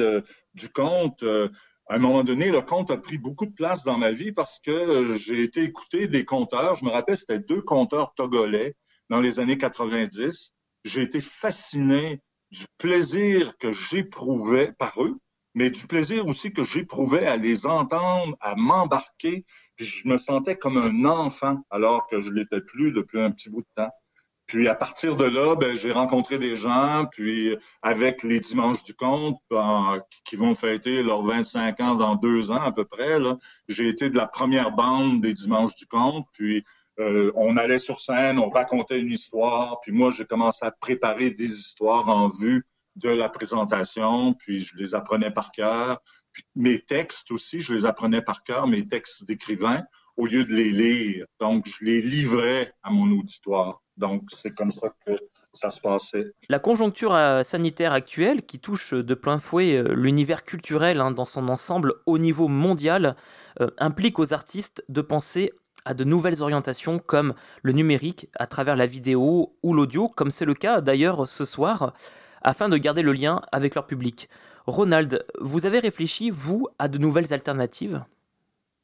du conte. À un moment donné, le conte a pris beaucoup de place dans ma vie parce que j'ai été écouter des conteurs. Je me rappelle, c'était deux conteurs togolais dans les années 90. J'ai été fasciné du plaisir que j'éprouvais par eux, mais du plaisir aussi que j'éprouvais à les entendre, à m'embarquer, puis je me sentais comme un enfant alors que je l'étais plus depuis un petit bout de temps. Puis à partir de là, ben, j'ai rencontré des gens, puis avec les Dimanches du Conte, qui vont fêter leurs 25 ans dans deux ans à peu près, j'ai été de la première bande des Dimanches du Conte, puis euh, on allait sur scène, on racontait une histoire, puis moi, j'ai commencé à préparer des histoires en vue de la présentation, puis je les apprenais par cœur. Puis mes textes aussi, je les apprenais par cœur, mes textes d'écrivain, au lieu de les lire. Donc, je les livrais à mon auditoire. Donc, c'est comme ça que ça se passait. La conjoncture euh, sanitaire actuelle, qui touche de plein fouet euh, l'univers culturel hein, dans son ensemble au niveau mondial, implique aux artistes de penser à de nouvelles orientations comme le numérique à travers la vidéo ou l'audio, comme c'est le cas d'ailleurs ce soir, afin de garder le lien avec leur public. Ronald, vous avez réfléchi, vous, à de nouvelles alternatives?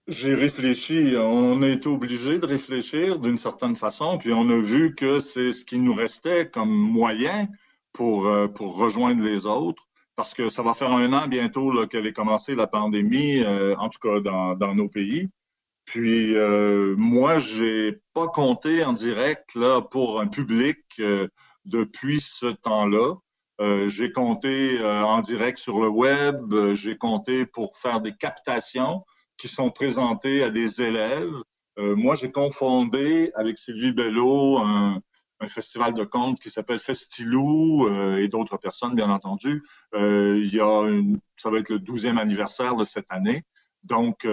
J'ai réfléchi, on a été obligé de réfléchir d'une certaine façon, puis on a vu que c'est ce qui nous restait comme moyen pour, euh, pour rejoindre les autres, parce que ça va faire un an bientôt qu'avait commencé la pandémie, euh, en tout cas dans, dans nos pays. Puis euh, moi, j'ai pas compté en direct là pour un public euh, depuis ce temps-là. Euh, j'ai compté euh, en direct sur le web. j'ai compté pour faire des captations qui sont présentées à des élèves. moi, j'ai confondé avec Sylvie Bello un, un festival de contes qui s'appelle Festilou et d'autres personnes, bien entendu. il y a une, ça va être le 12e anniversaire de cette année. Donc,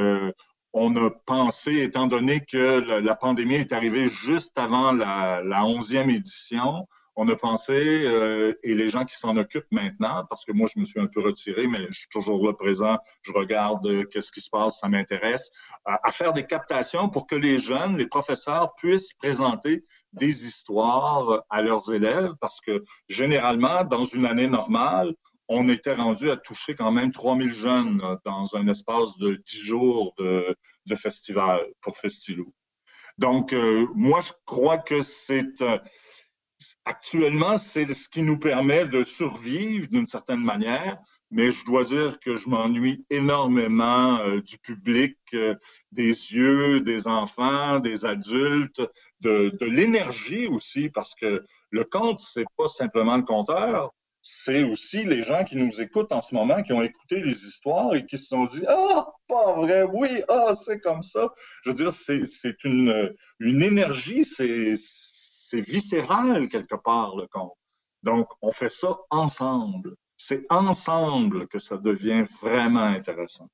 on a pensé, étant donné que la, pandémie est arrivée juste avant la, la 11e édition, on a pensé, euh, et les gens qui s'en occupent maintenant, parce que moi je me suis un peu retiré, mais je suis toujours là présent, je regarde euh, qu'est-ce qui se passe, ça m'intéresse, à, faire des captations pour que les jeunes, les professeurs puissent présenter des histoires à leurs élèves, parce que généralement, dans une année normale, on était rendu à toucher quand même 3000 jeunes dans un espace de 10 jours de, festival pour Festilou. Donc, euh, moi, je crois que c'est euh, actuellement, c'est ce qui nous permet de survivre d'une certaine manière, mais je dois dire que je m'ennuie énormément euh, du public, des yeux, des enfants, des adultes, de, de l'énergie aussi, parce que le conte, c'est pas simplement le conteur, c'est aussi les gens qui nous écoutent en ce moment, qui ont écouté les histoires et qui se sont dit Ah, pas vrai, oui, ah, c'est comme ça. Je veux dire, c'est une, une énergie, c'est viscéral quelque part, le conte. Donc, on fait ça ensemble. C'est ensemble que ça devient vraiment intéressant.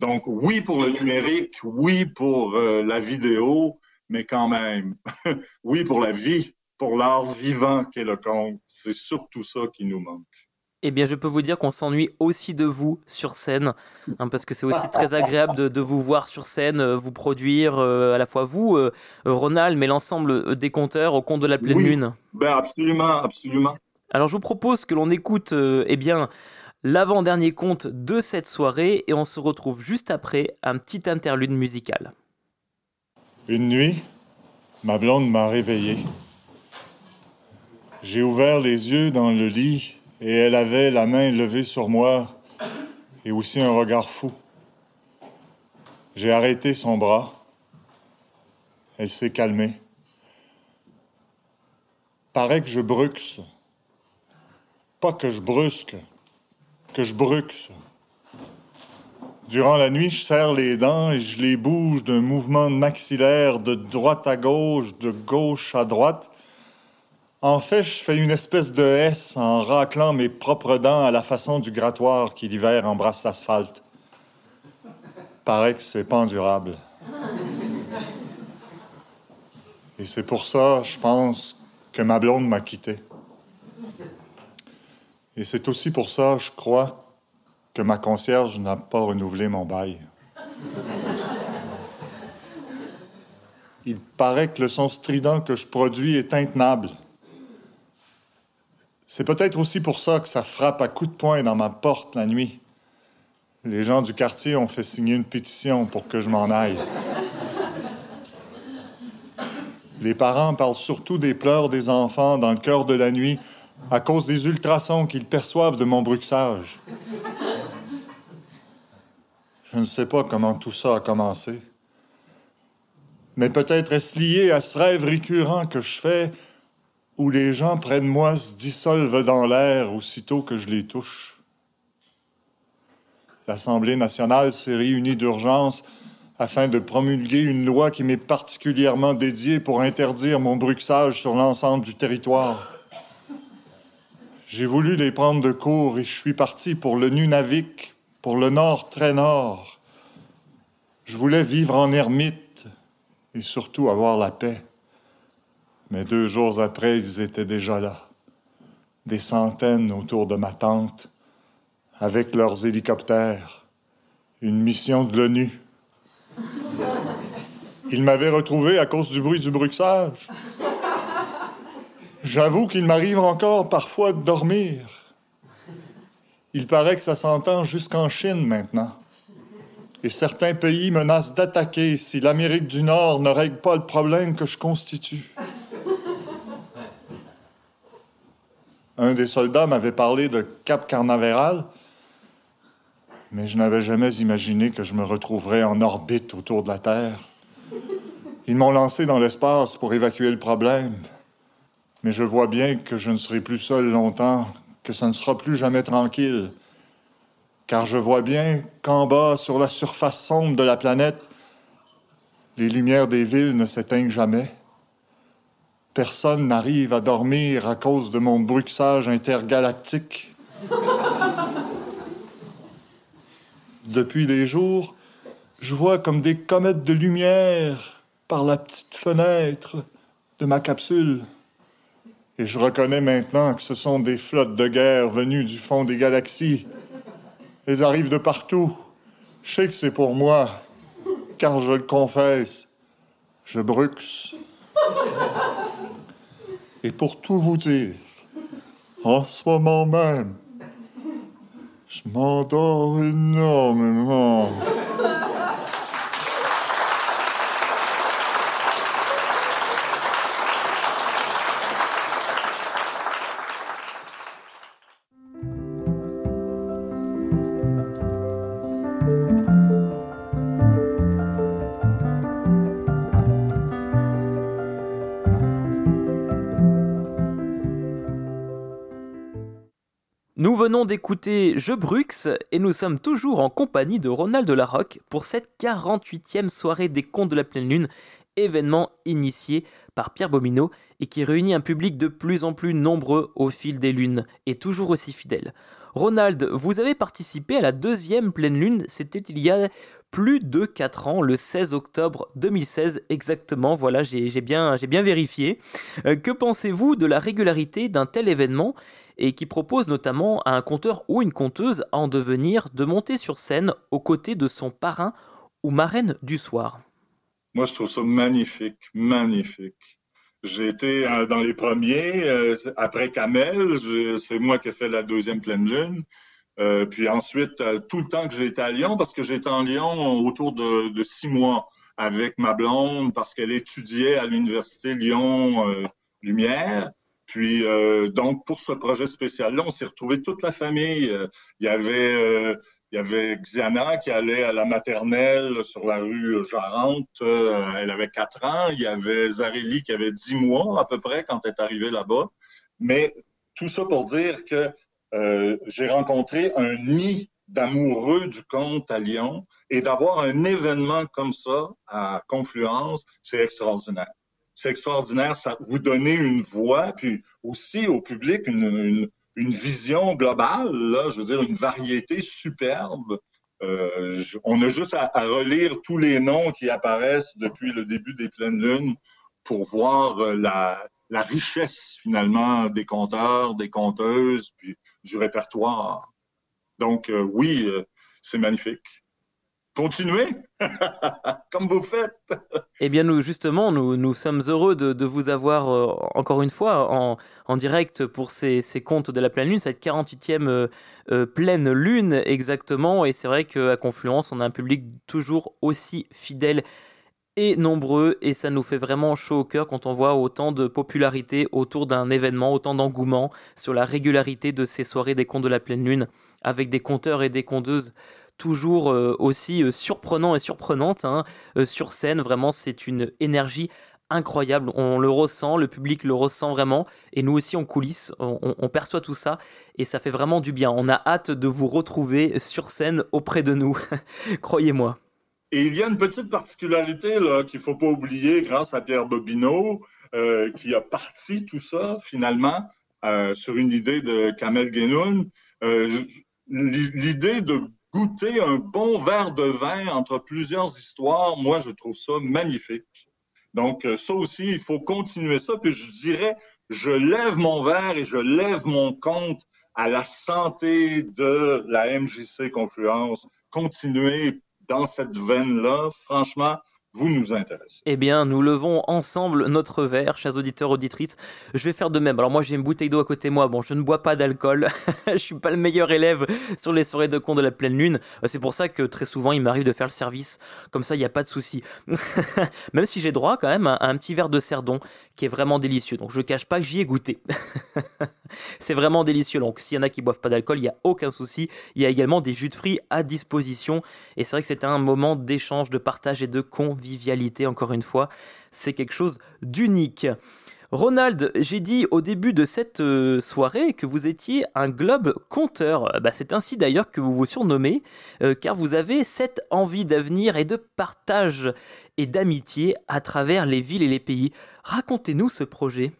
Donc, oui pour le numérique, oui pour euh, la vidéo, mais quand même, oui pour la vie pour l'art vivant qu'est le conte. C'est surtout ça qui nous manque. Eh bien, je peux vous dire qu'on s'ennuie aussi de vous sur scène, hein, parce que c'est aussi très agréable de, vous voir sur scène, euh, vous produire, euh, à la fois vous, euh, Ronald, mais l'ensemble des conteurs au compte de la pleine lune. Ben absolument, absolument. Alors, je vous propose que l'on écoute, eh bien, l'avant-dernier conte de cette soirée, et on se retrouve juste après un petit interlude musical. Une nuit, ma blonde m'a réveillé. J'ai ouvert les yeux dans le lit et elle avait la main levée sur moi et aussi un regard fou. J'ai arrêté son bras. Elle s'est calmée. Paraît que je bruxe. Pas que je brusque, que je bruxe. Durant la nuit, je serre les dents et je les bouge d'un mouvement maxillaire de droite à gauche, de gauche à droite, en fait, je fais une espèce de S en raclant mes propres dents à la façon du grattoir qui l'hiver embrasse l'asphalte. Paraît que c'est pas endurable. Et c'est pour ça, je pense, que ma blonde m'a quitté. Et c'est aussi pour ça, je crois, que ma concierge n'a pas renouvelé mon bail. Il paraît que le son strident que je produis est intenable. C'est peut-être aussi pour ça que ça frappe à coups de poing dans ma porte la nuit. Les gens du quartier ont fait signer une pétition pour que je m'en aille. Les parents parlent surtout des pleurs des enfants dans le cœur de la nuit à cause des ultrasons qu'ils perçoivent de mon bruxage. Je ne sais pas comment tout ça a commencé. Mais peut-être est-ce lié à ce rêve récurrent que je fais où les gens près de moi se dissolvent dans l'air aussitôt que je les touche. L'Assemblée nationale s'est réunie d'urgence afin de promulguer une loi qui m'est particulièrement dédiée pour interdire mon bruxage sur l'ensemble du territoire. J'ai voulu les prendre de court et je suis parti pour le Nunavik, pour le nord très nord. Je voulais vivre en ermite et surtout avoir la paix. Mais deux jours après, ils étaient déjà là, des centaines autour de ma tente, avec leurs hélicoptères, une mission de l'ONU. Ils m'avaient retrouvé à cause du bruit du bruxage. J'avoue qu'il m'arrive encore parfois de dormir. Il paraît que ça s'entend jusqu'en Chine maintenant. Et certains pays menacent d'attaquer si l'Amérique du Nord ne règle pas le problème que je constitue. Un des soldats m'avait parlé de Cap Carnaveral, mais je n'avais jamais imaginé que je me retrouverais en orbite autour de la Terre. Ils m'ont lancé dans l'espace pour évacuer le problème, mais je vois bien que je ne serai plus seul longtemps, que ça ne sera plus jamais tranquille, car je vois bien qu'en bas, sur la surface sombre de la planète, les lumières des villes ne s'éteignent jamais. Personne n'arrive à dormir à cause de mon bruxage intergalactique. Depuis des jours, je vois comme des comètes de lumière par la petite fenêtre de ma capsule. Et je reconnais maintenant que ce sont des flottes de guerre venues du fond des galaxies. Elles arrivent de partout. Je sais que c'est pour moi, car je le confesse, je bruxe. Et pour tout vous dire, en ce moment même, je m'endors énormément. D'écouter Je Brux et nous sommes toujours en compagnie de Ronald Larocque pour cette 48e soirée des Contes de la Pleine Lune, événement initié par Pierre Bomineau et qui réunit un public de plus en plus nombreux au fil des lunes et toujours aussi fidèle. Ronald, vous avez participé à la deuxième pleine lune, c'était il y a plus de 4 ans, le 16 octobre 2016 exactement, voilà, j'ai bien, bien vérifié. Euh, que pensez-vous de la régularité d'un tel événement et qui propose notamment à un conteur ou une conteuse à en devenir de monter sur scène aux côtés de son parrain ou marraine du soir. Moi, je trouve ça magnifique, magnifique. J'ai été euh, dans les premiers, euh, après Kamel, c'est moi qui ai fait la deuxième pleine lune. Euh, puis ensuite, tout le temps que été à Lyon, parce que j'étais en Lyon autour de, six mois avec ma blonde, parce qu'elle étudiait à l'université Lyon Lumière. Puis euh, donc pour ce projet spécial-là, on s'est retrouvé toute la famille. Euh, il y avait euh, il y avait Xiana qui allait à la maternelle sur la rue Jarente. elle avait quatre ans. Il y avait Zarelli qui avait dix mois à peu près quand elle est arrivée là-bas. Mais tout ça pour dire que j'ai rencontré un nid d'amoureux du conte à Lyon et d'avoir un événement comme ça à Confluence, c'est extraordinaire c'est extraordinaire. Ça vous donnez une voix, puis aussi au public une, une, vision globale, là, je veux dire, une variété superbe. Euh, on a juste à, relire tous les noms qui apparaissent depuis le début des pleines lunes pour voir euh, la, la richesse finalement des conteurs, des conteuses, puis du répertoire. Donc euh, oui, c'est magnifique continuez comme vous faites. eh bien, nous, justement, nous, sommes heureux de, vous avoir euh, encore une fois en, direct pour ces, ces, contes de la pleine lune, cette 48e euh, euh, pleine lune exactement. Et c'est vrai qu'à Confluence, on a un public toujours aussi fidèle et nombreux et ça nous fait vraiment chaud au cœur quand on voit autant de popularité autour d'un événement, autant d'engouement sur la régularité de ces soirées des contes de la pleine lune avec des conteurs et des conteuses toujours euh, aussi euh, surprenant et surprenante hein, euh, sur scène. Vraiment, c'est une énergie incroyable. On le ressent, le public le ressent vraiment, et nous aussi en coulisses, on, perçoit tout ça, et ça fait vraiment du bien. On a hâte de vous retrouver sur scène auprès de nous, croyez-moi. Et il y a une petite particularité qu'il faut pas oublier grâce à Pierre Bobineau, qui a parti tout ça finalement sur une idée de Kamel Guénoun. L'idée de goûter un bon verre de vin entre plusieurs histoires, moi je trouve ça magnifique. Donc ça aussi, il faut continuer ça. Puis je dirais, je lève mon verre et je lève mon compte à la santé de la MJC Confluence. Continuer dans cette veine-là, franchement, vous nous intéressez. Eh bien, nous levons ensemble notre verre, chers auditeurs, auditrices. Je vais faire de même. Alors moi, j'ai une bouteille d'eau à côté de moi. Bon, je ne bois pas d'alcool. je suis pas le meilleur élève sur les soirées de con de la pleine lune. Euh, c'est pour ça que très souvent, il m'arrive de faire le service. Comme ça, il n'y a pas de souci. même si j'ai droit quand même à un petit verre de cerdon qui est vraiment délicieux. Donc je ne cache pas que j'y ai goûté. c'est vraiment délicieux. Donc s'il y en a qui boivent pas d'alcool, il n'y a aucun souci. Il y a également des jus de fruits à disposition. Et c'est vrai que c'était un moment d'échange, de partage et de convivialité convivialité, encore une fois, c'est quelque chose d'unique. Ronald, j'ai dit au début de cette euh, soirée que vous étiez un globe conteur. Bah, c'est ainsi d'ailleurs que vous vous surnommez, euh, car vous avez cette envie d'avenir et de partage et d'amitié à travers les villes et les pays. Racontez-nous ce projet.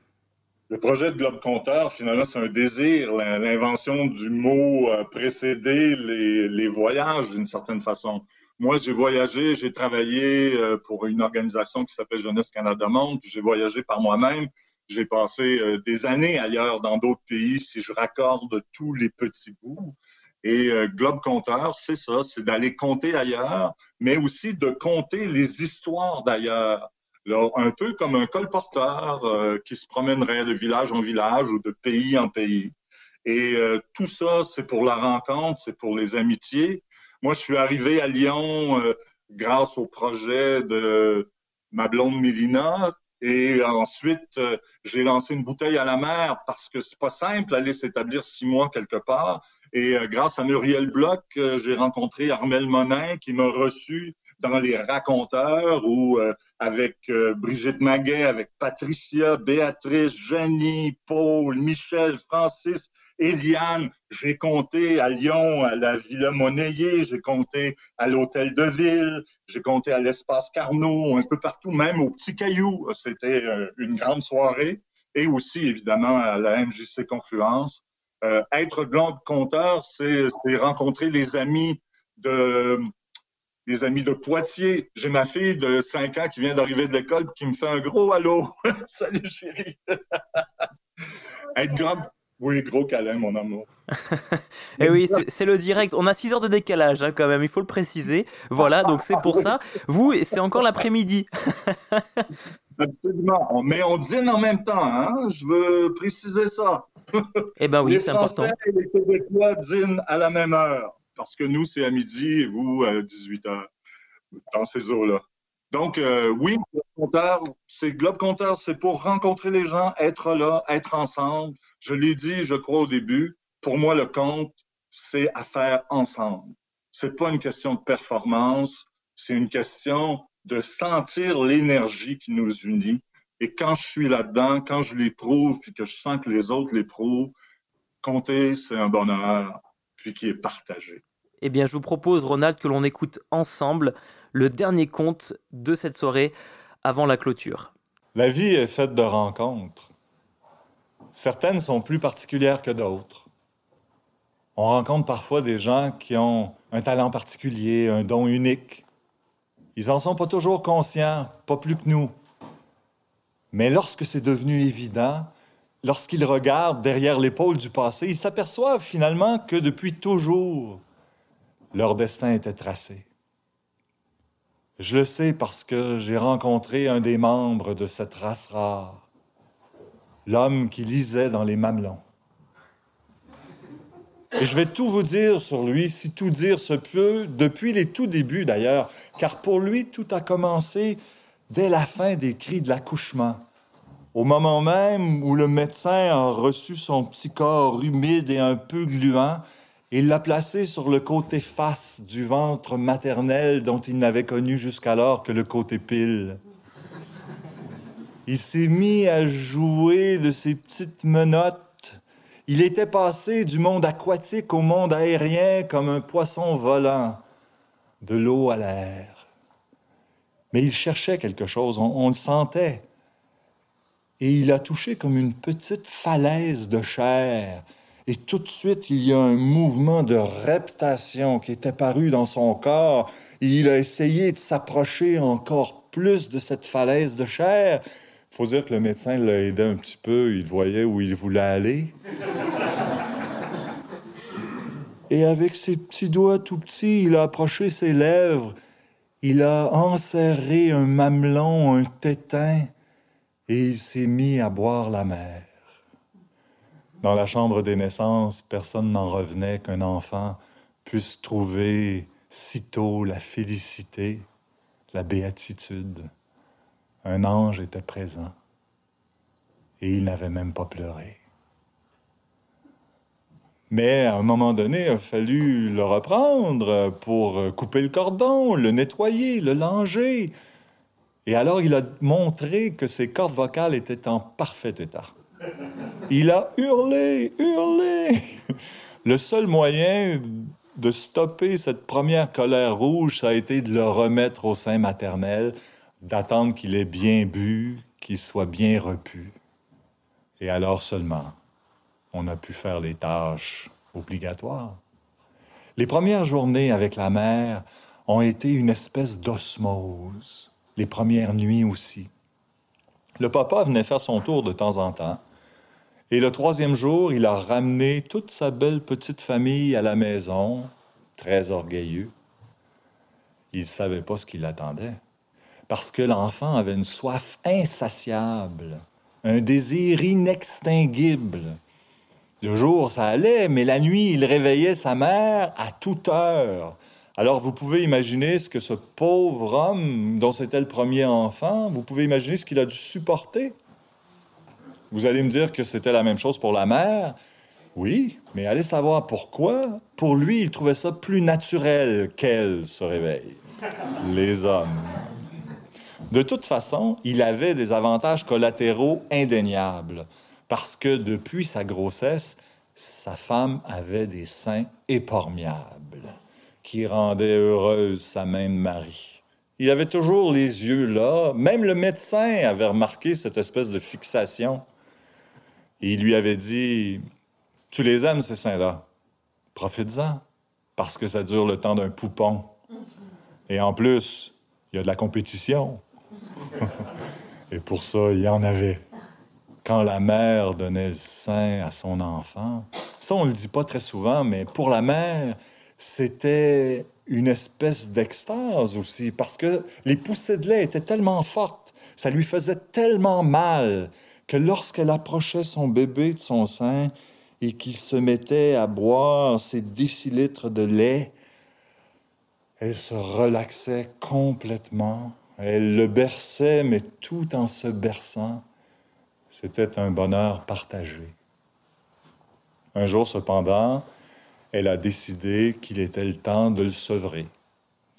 Le projet de Globe Compteur, finalement, c'est un désir. L'invention du mot a précédé les, les voyages d'une certaine façon. Moi, j'ai voyagé, j'ai travaillé euh, pour une organisation qui s'appelle Jeunesse Canada Monde. J'ai voyagé par moi-même. J'ai passé euh, des années ailleurs dans d'autres pays si je raccorde tous les petits bouts. Et euh, Globe Compteur, c'est ça, c'est d'aller compter ailleurs, mais aussi de compter les histoires d'ailleurs. Un peu comme un colporteur qui se promènerait de village en village ou de pays en pays. Et tout ça, c'est pour la rencontre, c'est pour les amitiés, moi, je suis arrivé à Lyon euh, grâce au projet de ma blonde Mélina. Et ensuite, euh, j'ai lancé une bouteille à la mer parce que c'est pas simple aller s'établir six mois quelque part. Et euh, grâce à Muriel Bloch, j'ai rencontré Armel Monin qui m'a reçu dans les raconteurs ou avec Brigitte Maguet, avec Patricia, Béatrice, Jenny, Paul, Michel, Francis, Eliane, j'ai compté à Lyon, à la Villa Monnayer, j'ai compté à l'Hôtel de Ville, j'ai compté à l'Espace Carnot, un peu partout, même au Petit Caillou. C'était euh, une grande soirée. Et aussi, évidemment, à la MJC Confluence. Euh, être globe compteur, c'est rencontrer les amis de les amis de Poitiers. J'ai ma fille de 5 ans qui vient d'arriver de l'école qui me fait un gros allô. Salut chérie. être oui, gros câlin, mon amour. Et eh oui, c'est le direct. On a 6 heures de décalage hein, quand même, il faut le préciser. Voilà, donc c'est pour ça. Vous, c'est encore l'après-midi. Absolument. Mais on dîne en même temps, hein? Je veux préciser ça. Eh ben oui, c'est important. Et les Québécois dînent à la même heure. Parce que nous, c'est à midi et vous, à 18 h Dans ces eaux-là. Donc, euh, oui, Globe Compteur, c'est pour rencontrer les gens, être là, être ensemble. Je l'ai dit, je crois, au début, pour moi, le compte, c'est à faire ensemble. C'est pas une question de performance, c'est une question de sentir l'énergie qui nous unit. Et quand je suis là-dedans, quand je l'éprouve, puis que je sens que les autres l'éprouvent, compter, c'est un bonheur, puis qui est partagé. Eh bien, je vous propose, Ronald, que l'on écoute ensemble le dernier conte de cette soirée avant la clôture. La vie est faite de rencontres. Certaines sont plus particulières que d'autres. On rencontre parfois des gens qui ont un talent particulier, un don unique. Ils en sont pas toujours conscients, pas plus que nous. Mais lorsque c'est devenu évident, lorsqu'ils regardent derrière l'épaule du passé, ils s'aperçoivent finalement que depuis toujours, leur destin était tracé. Je le sais parce que j'ai rencontré un des membres de cette race rare, l'homme qui lisait dans les mamelons. Et je vais tout vous dire sur lui, si tout dire se peut, depuis les tout débuts d'ailleurs, car pour lui, tout a commencé dès la fin des cris de l'accouchement, au moment même où le médecin a reçu son petit corps humide et un peu gluant il l'a placé sur le côté face du ventre maternel dont il n'avait connu jusqu'alors que le côté pile. Il s'est mis à jouer de ses petites menottes. Il était passé du monde aquatique au monde aérien comme un poisson volant, de l'eau à l'air. Mais il cherchait quelque chose, on, on le sentait. Et il a touché comme une petite falaise de chair. Et tout de suite, il y a un mouvement de reptation qui est apparu dans son corps. Et il a essayé de s'approcher encore plus de cette falaise de chair. Faut dire que le médecin l'a aidé un petit peu. Il voyait où il voulait aller. Et avec ses petits doigts tout petits, il a approché ses lèvres. Il a enserré un mamelon, un tétin, et il s'est mis à boire la mer. Dans la chambre des naissances, personne n'en revenait qu'un enfant puisse trouver sitôt la félicité, la béatitude. Un ange était présent et il n'avait même pas pleuré. Mais à un moment donné, il a fallu le reprendre pour couper le cordon, le nettoyer, le langer. Et alors il a montré que ses cordes vocales étaient en parfait état. Il a hurlé, hurlé. Le seul moyen de stopper cette première colère rouge, ça a été de le remettre au sein maternel, d'attendre qu'il ait bien bu, qu'il soit bien repu. Et alors seulement, on a pu faire les tâches obligatoires. Les premières journées avec la mère ont été une espèce d'osmose, les premières nuits aussi. Le papa venait faire son tour de temps en temps, et le troisième jour, il a ramené toute sa belle petite famille à la maison, très orgueilleux. Il ne savait pas ce qui l'attendait, parce que l'enfant avait une soif insatiable, un désir inextinguible. Le jour, ça allait, mais la nuit, il réveillait sa mère à toute heure. Alors vous pouvez imaginer ce que ce pauvre homme, dont c'était le premier enfant, vous pouvez imaginer ce qu'il a dû supporter. Vous allez me dire que c'était la même chose pour la mère. Oui, mais allez savoir pourquoi. Pour lui, il trouvait ça plus naturel qu'elle se réveille. Les hommes. De toute façon, il avait des avantages collatéraux indéniables, parce que depuis sa grossesse, sa femme avait des seins épormiables, qui rendaient heureuse sa même mari. Il avait toujours les yeux là, même le médecin avait remarqué cette espèce de fixation. Et il lui avait dit Tu les aimes, ces seins-là Profites-en, parce que ça dure le temps d'un poupon. Et en plus, il y a de la compétition. Et pour ça, il y en avait. Quand la mère donnait le sein à son enfant, ça, on ne le dit pas très souvent, mais pour la mère, c'était une espèce d'extase aussi, parce que les poussées de lait étaient tellement fortes, ça lui faisait tellement mal que lorsqu'elle approchait son bébé de son sein et qu'il se mettait à boire ses décilitres de lait, elle se relaxait complètement. Elle le berçait, mais tout en se berçant, c'était un bonheur partagé. Un jour, cependant, elle a décidé qu'il était le temps de le sevrer.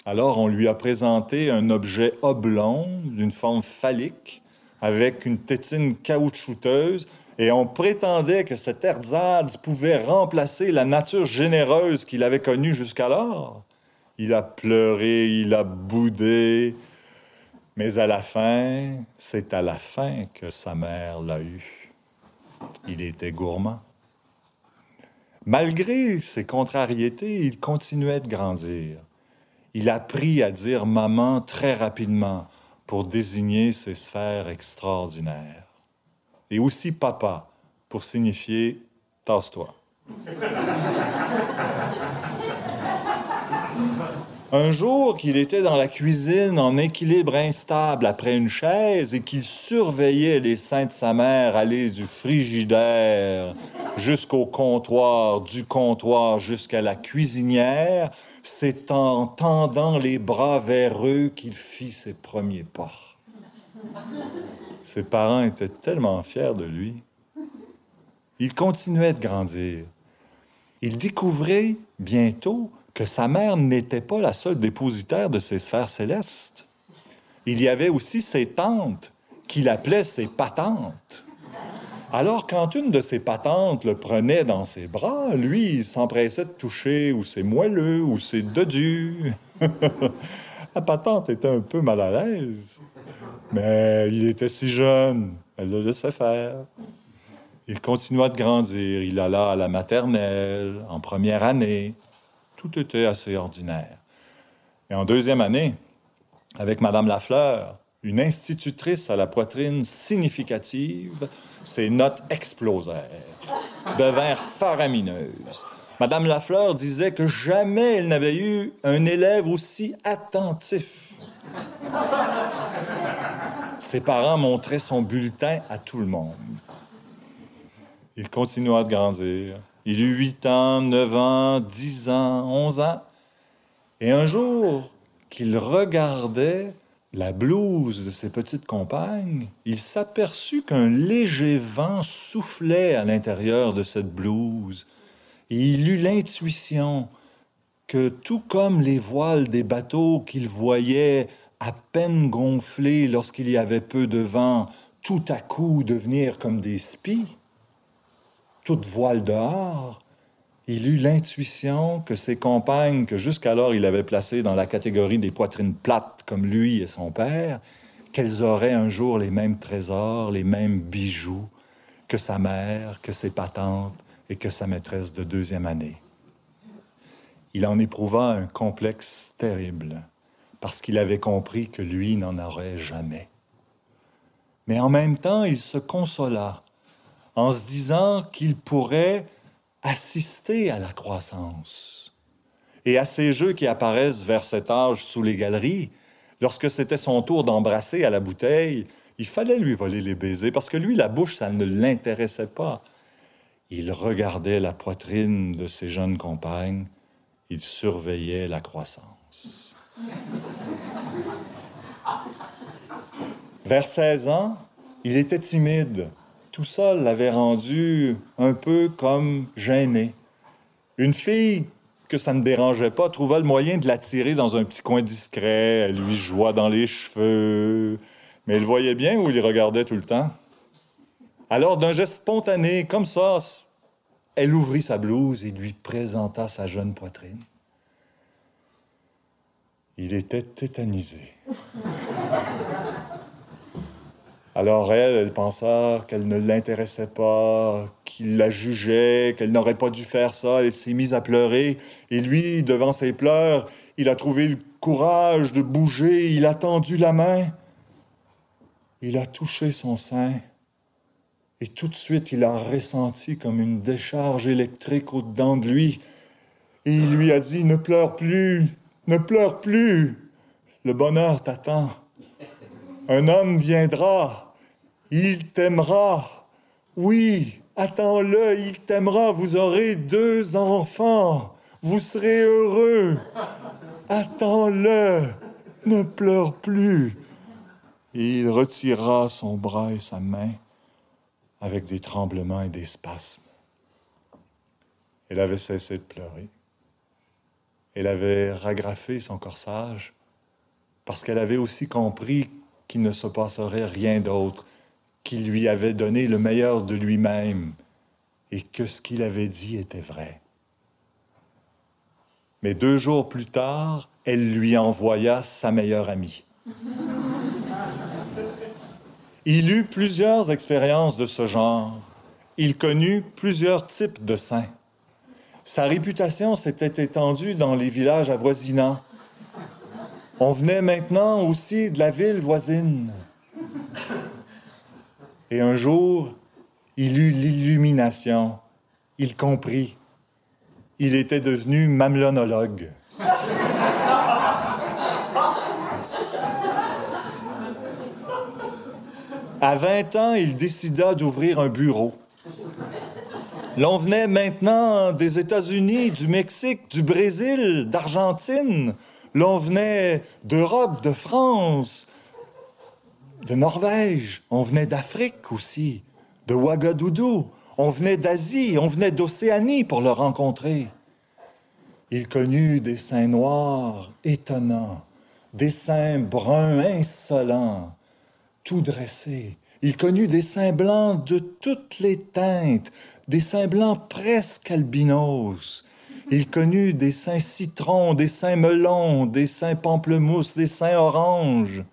Alors on lui a présenté un objet oblong d'une forme phallique avec une tétine caoutchouteuse et on prétendait que cet ersatz pouvait remplacer la nature généreuse qu'il avait connue jusqu'alors. Il a pleuré, il a boudé, mais à la fin, c'est à la fin que sa mère l'a eu. Il était gourmand. Malgré ses contrariétés, il continuait de grandir. Il apprit à dire maman très rapidement pour désigner ces sphères extraordinaires. Et aussi papa pour signifier tasse-toi. Un jour qu'il était dans la cuisine en équilibre instable après une chaise et qu'il surveillait les seins de sa mère aller du frigidaire jusqu'au comptoir, du comptoir jusqu'à la cuisinière, c'est en tendant les bras vers eux qu'il fit ses premiers pas. Ses parents étaient tellement fiers de lui. Il continuait de grandir. Il découvrait bientôt que sa mère n'était pas la seule dépositaire de ses sphères célestes. Il y avait aussi ses tantes, qu'il appelait ses patentes. Alors, quand une de ses patentes le prenait dans ses bras, lui, il s'empressait de toucher ou ses moelleux ou ses dodus. La patente était un peu mal à l'aise. Mais il était si jeune, elle le laissait faire. Il continua de grandir. Il alla à la maternelle, en première année. Tout était assez ordinaire. Et en deuxième année, avec Madame Lafleur, une institutrice à la poitrine significative, ses notes explosèrent, devinrent faramineuses. Madame Lafleur disait que jamais elle n'avait eu un élève aussi attentif. Ses parents montraient son bulletin à tout le monde. Il continua de grandir. Il eut 8 ans, 9 ans, 10 ans, 11 ans. Et un jour qu'il regardait la blouse de ses petites compagnes, il s'aperçut qu'un léger vent soufflait à l'intérieur de cette blouse. Et il eut l'intuition que tout comme les voiles des bateaux qu'il voyait à peine gonflés lorsqu'il y avait peu de vent, tout à coup devenir comme des spies, toute voile dehors, il eut l'intuition que ses compagnes, que jusqu'alors il avait placées dans la catégorie des poitrines plates comme lui et son père, qu'elles auraient un jour les mêmes trésors, les mêmes bijoux que sa mère, que ses patentes et que sa maîtresse de deuxième année. Il en éprouva un complexe terrible, parce qu'il avait compris que lui n'en aurait jamais. Mais en même temps, il se consola en se disant qu'il pourrait assister à la croissance. Et à ces jeux qui apparaissent vers cet âge sous les galeries, lorsque c'était son tour d'embrasser à la bouteille, il fallait lui voler les baisers, parce que lui, la bouche, ça ne l'intéressait pas. Il regardait la poitrine de ses jeunes compagnes, il surveillait la croissance. Vers 16 ans, il était timide, tout ça l'avait rendu un peu comme gêné. Une fille que ça ne dérangeait pas trouva le moyen de l'attirer dans un petit coin discret. Elle lui joua dans les cheveux. Mais elle voyait bien où il regardait tout le temps. Alors, d'un geste spontané, comme ça, elle ouvrit sa blouse et lui présenta sa jeune poitrine. Il était tétanisé. Alors elle, elle pensa qu'elle ne l'intéressait pas, qu'il la jugeait, qu'elle n'aurait pas dû faire ça. Elle s'est mise à pleurer. Et lui, devant ses pleurs, il a trouvé le courage de bouger. Il a tendu la main. Il a touché son sein. Et tout de suite, il a ressenti comme une décharge électrique au-dedans de lui. Et il lui a dit, ne pleure plus, ne pleure plus. Le bonheur t'attend. Un homme viendra, il t'aimera. Oui, attends-le, il t'aimera. Vous aurez deux enfants. Vous serez heureux. Attends-le. Ne pleure plus. il retira son bras et sa main avec des tremblements et des spasmes. Elle avait cessé de pleurer. Elle avait ragrafé son corsage parce qu'elle avait aussi compris qu'il ne se passerait rien d'autre qu'il lui avait donné le meilleur de lui-même et que ce qu'il avait dit était vrai. Mais deux jours plus tard, elle lui envoya sa meilleure amie. Il eut plusieurs expériences de ce genre. Il connut plusieurs types de saints. Sa réputation s'était étendue dans les villages avoisinants. On venait maintenant aussi de la ville voisine. Et un jour, il eut l'illumination. Il comprit. Il était devenu mamelonologue. À 20 ans, il décida d'ouvrir un bureau. L'on venait maintenant des États-Unis, du Mexique, du Brésil, d'Argentine. L'on venait d'Europe, de France, de Norvège, on venait d'Afrique aussi, de Ouagadougou, on venait d'Asie, on venait d'Océanie pour le rencontrer. Il connut des seins noirs étonnants, des seins bruns insolents, tout dressés. Il connut des seins blancs de toutes les teintes, des seins blancs presque albinos. Il connut des saints citrons, des saints melons, des saints pamplemousses, des saints oranges.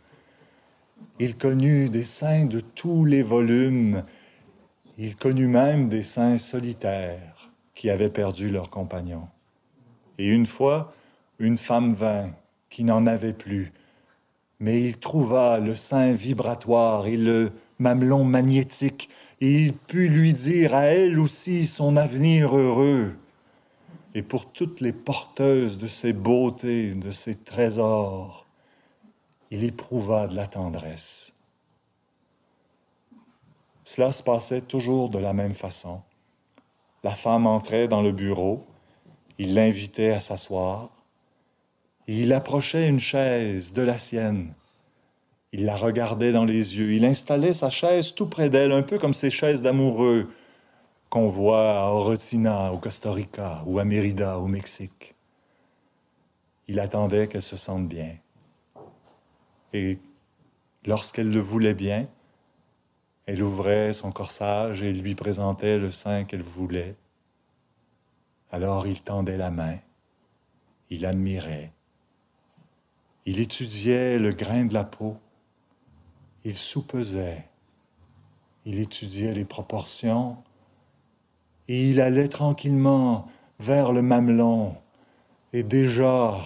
Il connut des saints de tous les volumes. Il connut même des saints solitaires qui avaient perdu leurs compagnons. Et une fois, une femme vint qui n'en avait plus, mais il trouva le sein vibratoire et le mamelon magnétique, et il put lui dire à elle aussi son avenir heureux. Et pour toutes les porteuses de ses beautés, de ses trésors, il éprouva de la tendresse. Cela se passait toujours de la même façon. La femme entrait dans le bureau, il l'invitait à s'asseoir, il approchait une chaise de la sienne. Il la regardait dans les yeux. Il installait sa chaise tout près d'elle, un peu comme ces chaises d'amoureux qu'on voit à Orotina, au Costa Rica, ou à Mérida, au Mexique. Il attendait qu'elle se sente bien. Et lorsqu'elle le voulait bien, elle ouvrait son corsage et lui présentait le sein qu'elle voulait. Alors il tendait la main, il admirait, il étudiait le grain de la peau. Il soupesait. Il étudiait les proportions. Et il allait tranquillement vers le mamelon. Et déjà,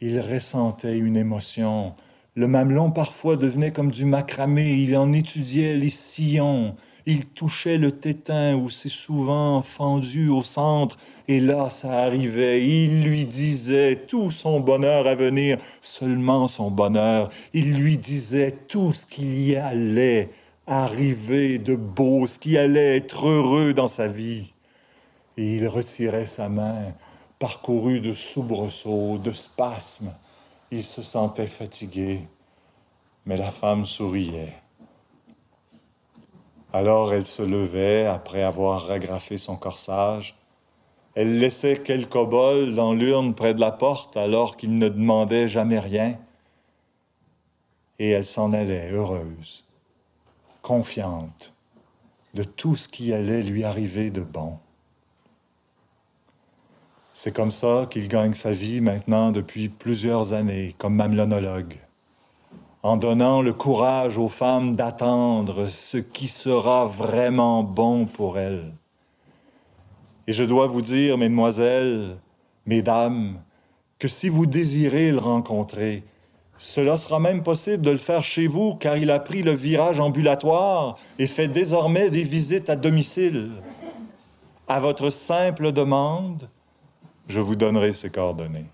il ressentait une émotion le mamelon parfois devenait comme du macramé, il en étudiait les sillons, il touchait le tétin où c'est souvent fendu au centre, et là ça arrivait, il lui disait tout son bonheur à venir, seulement son bonheur, il lui disait tout ce qu'il y allait arriver de beau, ce qui allait être heureux dans sa vie. Et il retirait sa main, parcouru de soubresauts, de spasmes, il se sentait fatigué, mais la femme souriait. Alors elle se levait après avoir ragrafé son corsage. Elle laissait quelques bols dans l'urne près de la porte alors qu'il ne demandait jamais rien. Et elle s'en allait heureuse, confiante de tout ce qui allait lui arriver de bon. C'est comme ça qu'il gagne sa vie maintenant depuis plusieurs années comme mamelonologue, en donnant le courage aux femmes d'attendre ce qui sera vraiment bon pour elles. Et je dois vous dire, mesdemoiselles, mesdames, que si vous désirez le rencontrer, cela sera même possible de le faire chez vous, car il a pris le virage ambulatoire et fait désormais des visites à domicile. À votre simple demande, je vous donnerai ses coordonnées.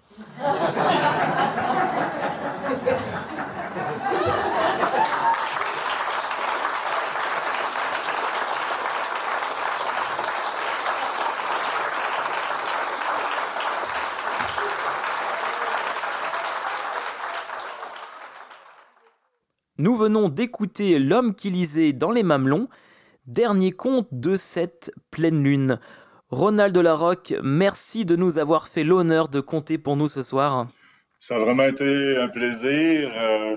Nous venons d'écouter L'homme qui lisait dans les mamelons, dernier conte de cette pleine lune. Ronald Larocque, merci de nous avoir fait l'honneur de compter pour nous ce soir. Ça a vraiment été un plaisir. Euh,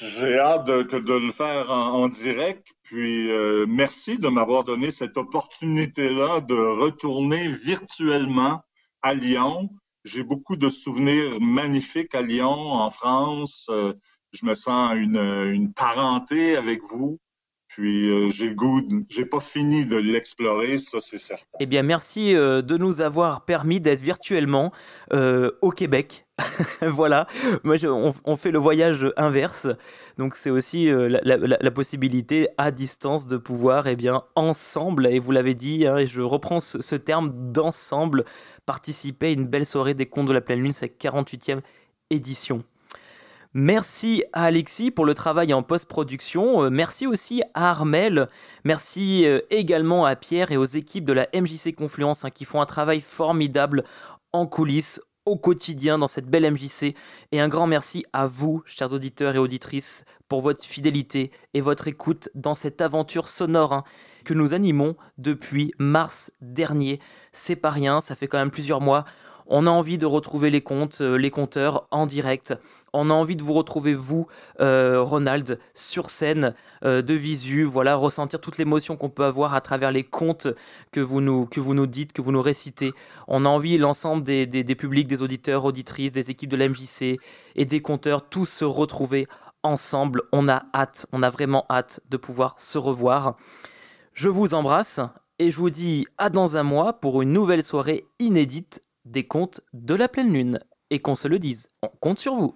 j'ai hâte de, le faire en, direct. Puis euh, merci de m'avoir donné cette opportunité-là de retourner virtuellement à Lyon. J'ai beaucoup de souvenirs magnifiques à Lyon, en France. Euh, je me sens une, une parenté avec vous. Puis euh, j'ai le goût, j'ai pas fini de l'explorer, ça c'est certain. Eh bien, merci euh, de nous avoir permis d'être virtuellement euh, au Québec. voilà, moi on, fait le voyage inverse, donc c'est aussi la, possibilité à distance de pouvoir, eh bien, ensemble, et vous l'avez dit, hein, et je reprends ce, ce terme d'ensemble, participer à une belle soirée des contes de la pleine lune, c'est 48e édition. Merci à Alexis pour le travail en post-production. Euh, merci aussi à Armel. Merci euh, également à Pierre et aux équipes de la MJC Confluence hein, qui font un travail formidable en coulisses au quotidien dans cette belle MJC. Et un grand merci à vous, chers auditeurs et auditrices, pour votre fidélité et votre écoute dans cette aventure sonore hein, que nous animons depuis mars dernier. C'est pas rien, ça fait quand même plusieurs mois On a envie de retrouver les comptes, euh, les compteurs en direct. On a envie de vous retrouver, vous, euh, Ronald, sur scène, euh, de visu, voilà, ressentir toute l'émotion qu'on peut avoir à travers les contes que vous nous, que vous nous dites, que vous nous récitez. On a envie, l'ensemble des, des, publics, des auditeurs, auditrices, des équipes de la MJC et des compteurs, tous se retrouver ensemble. On a hâte, on a vraiment hâte de pouvoir se revoir. Je vous embrasse et je vous dis à dans un mois pour une nouvelle soirée inédite des contes de la pleine lune. Et qu'on se le dise, on compte sur vous.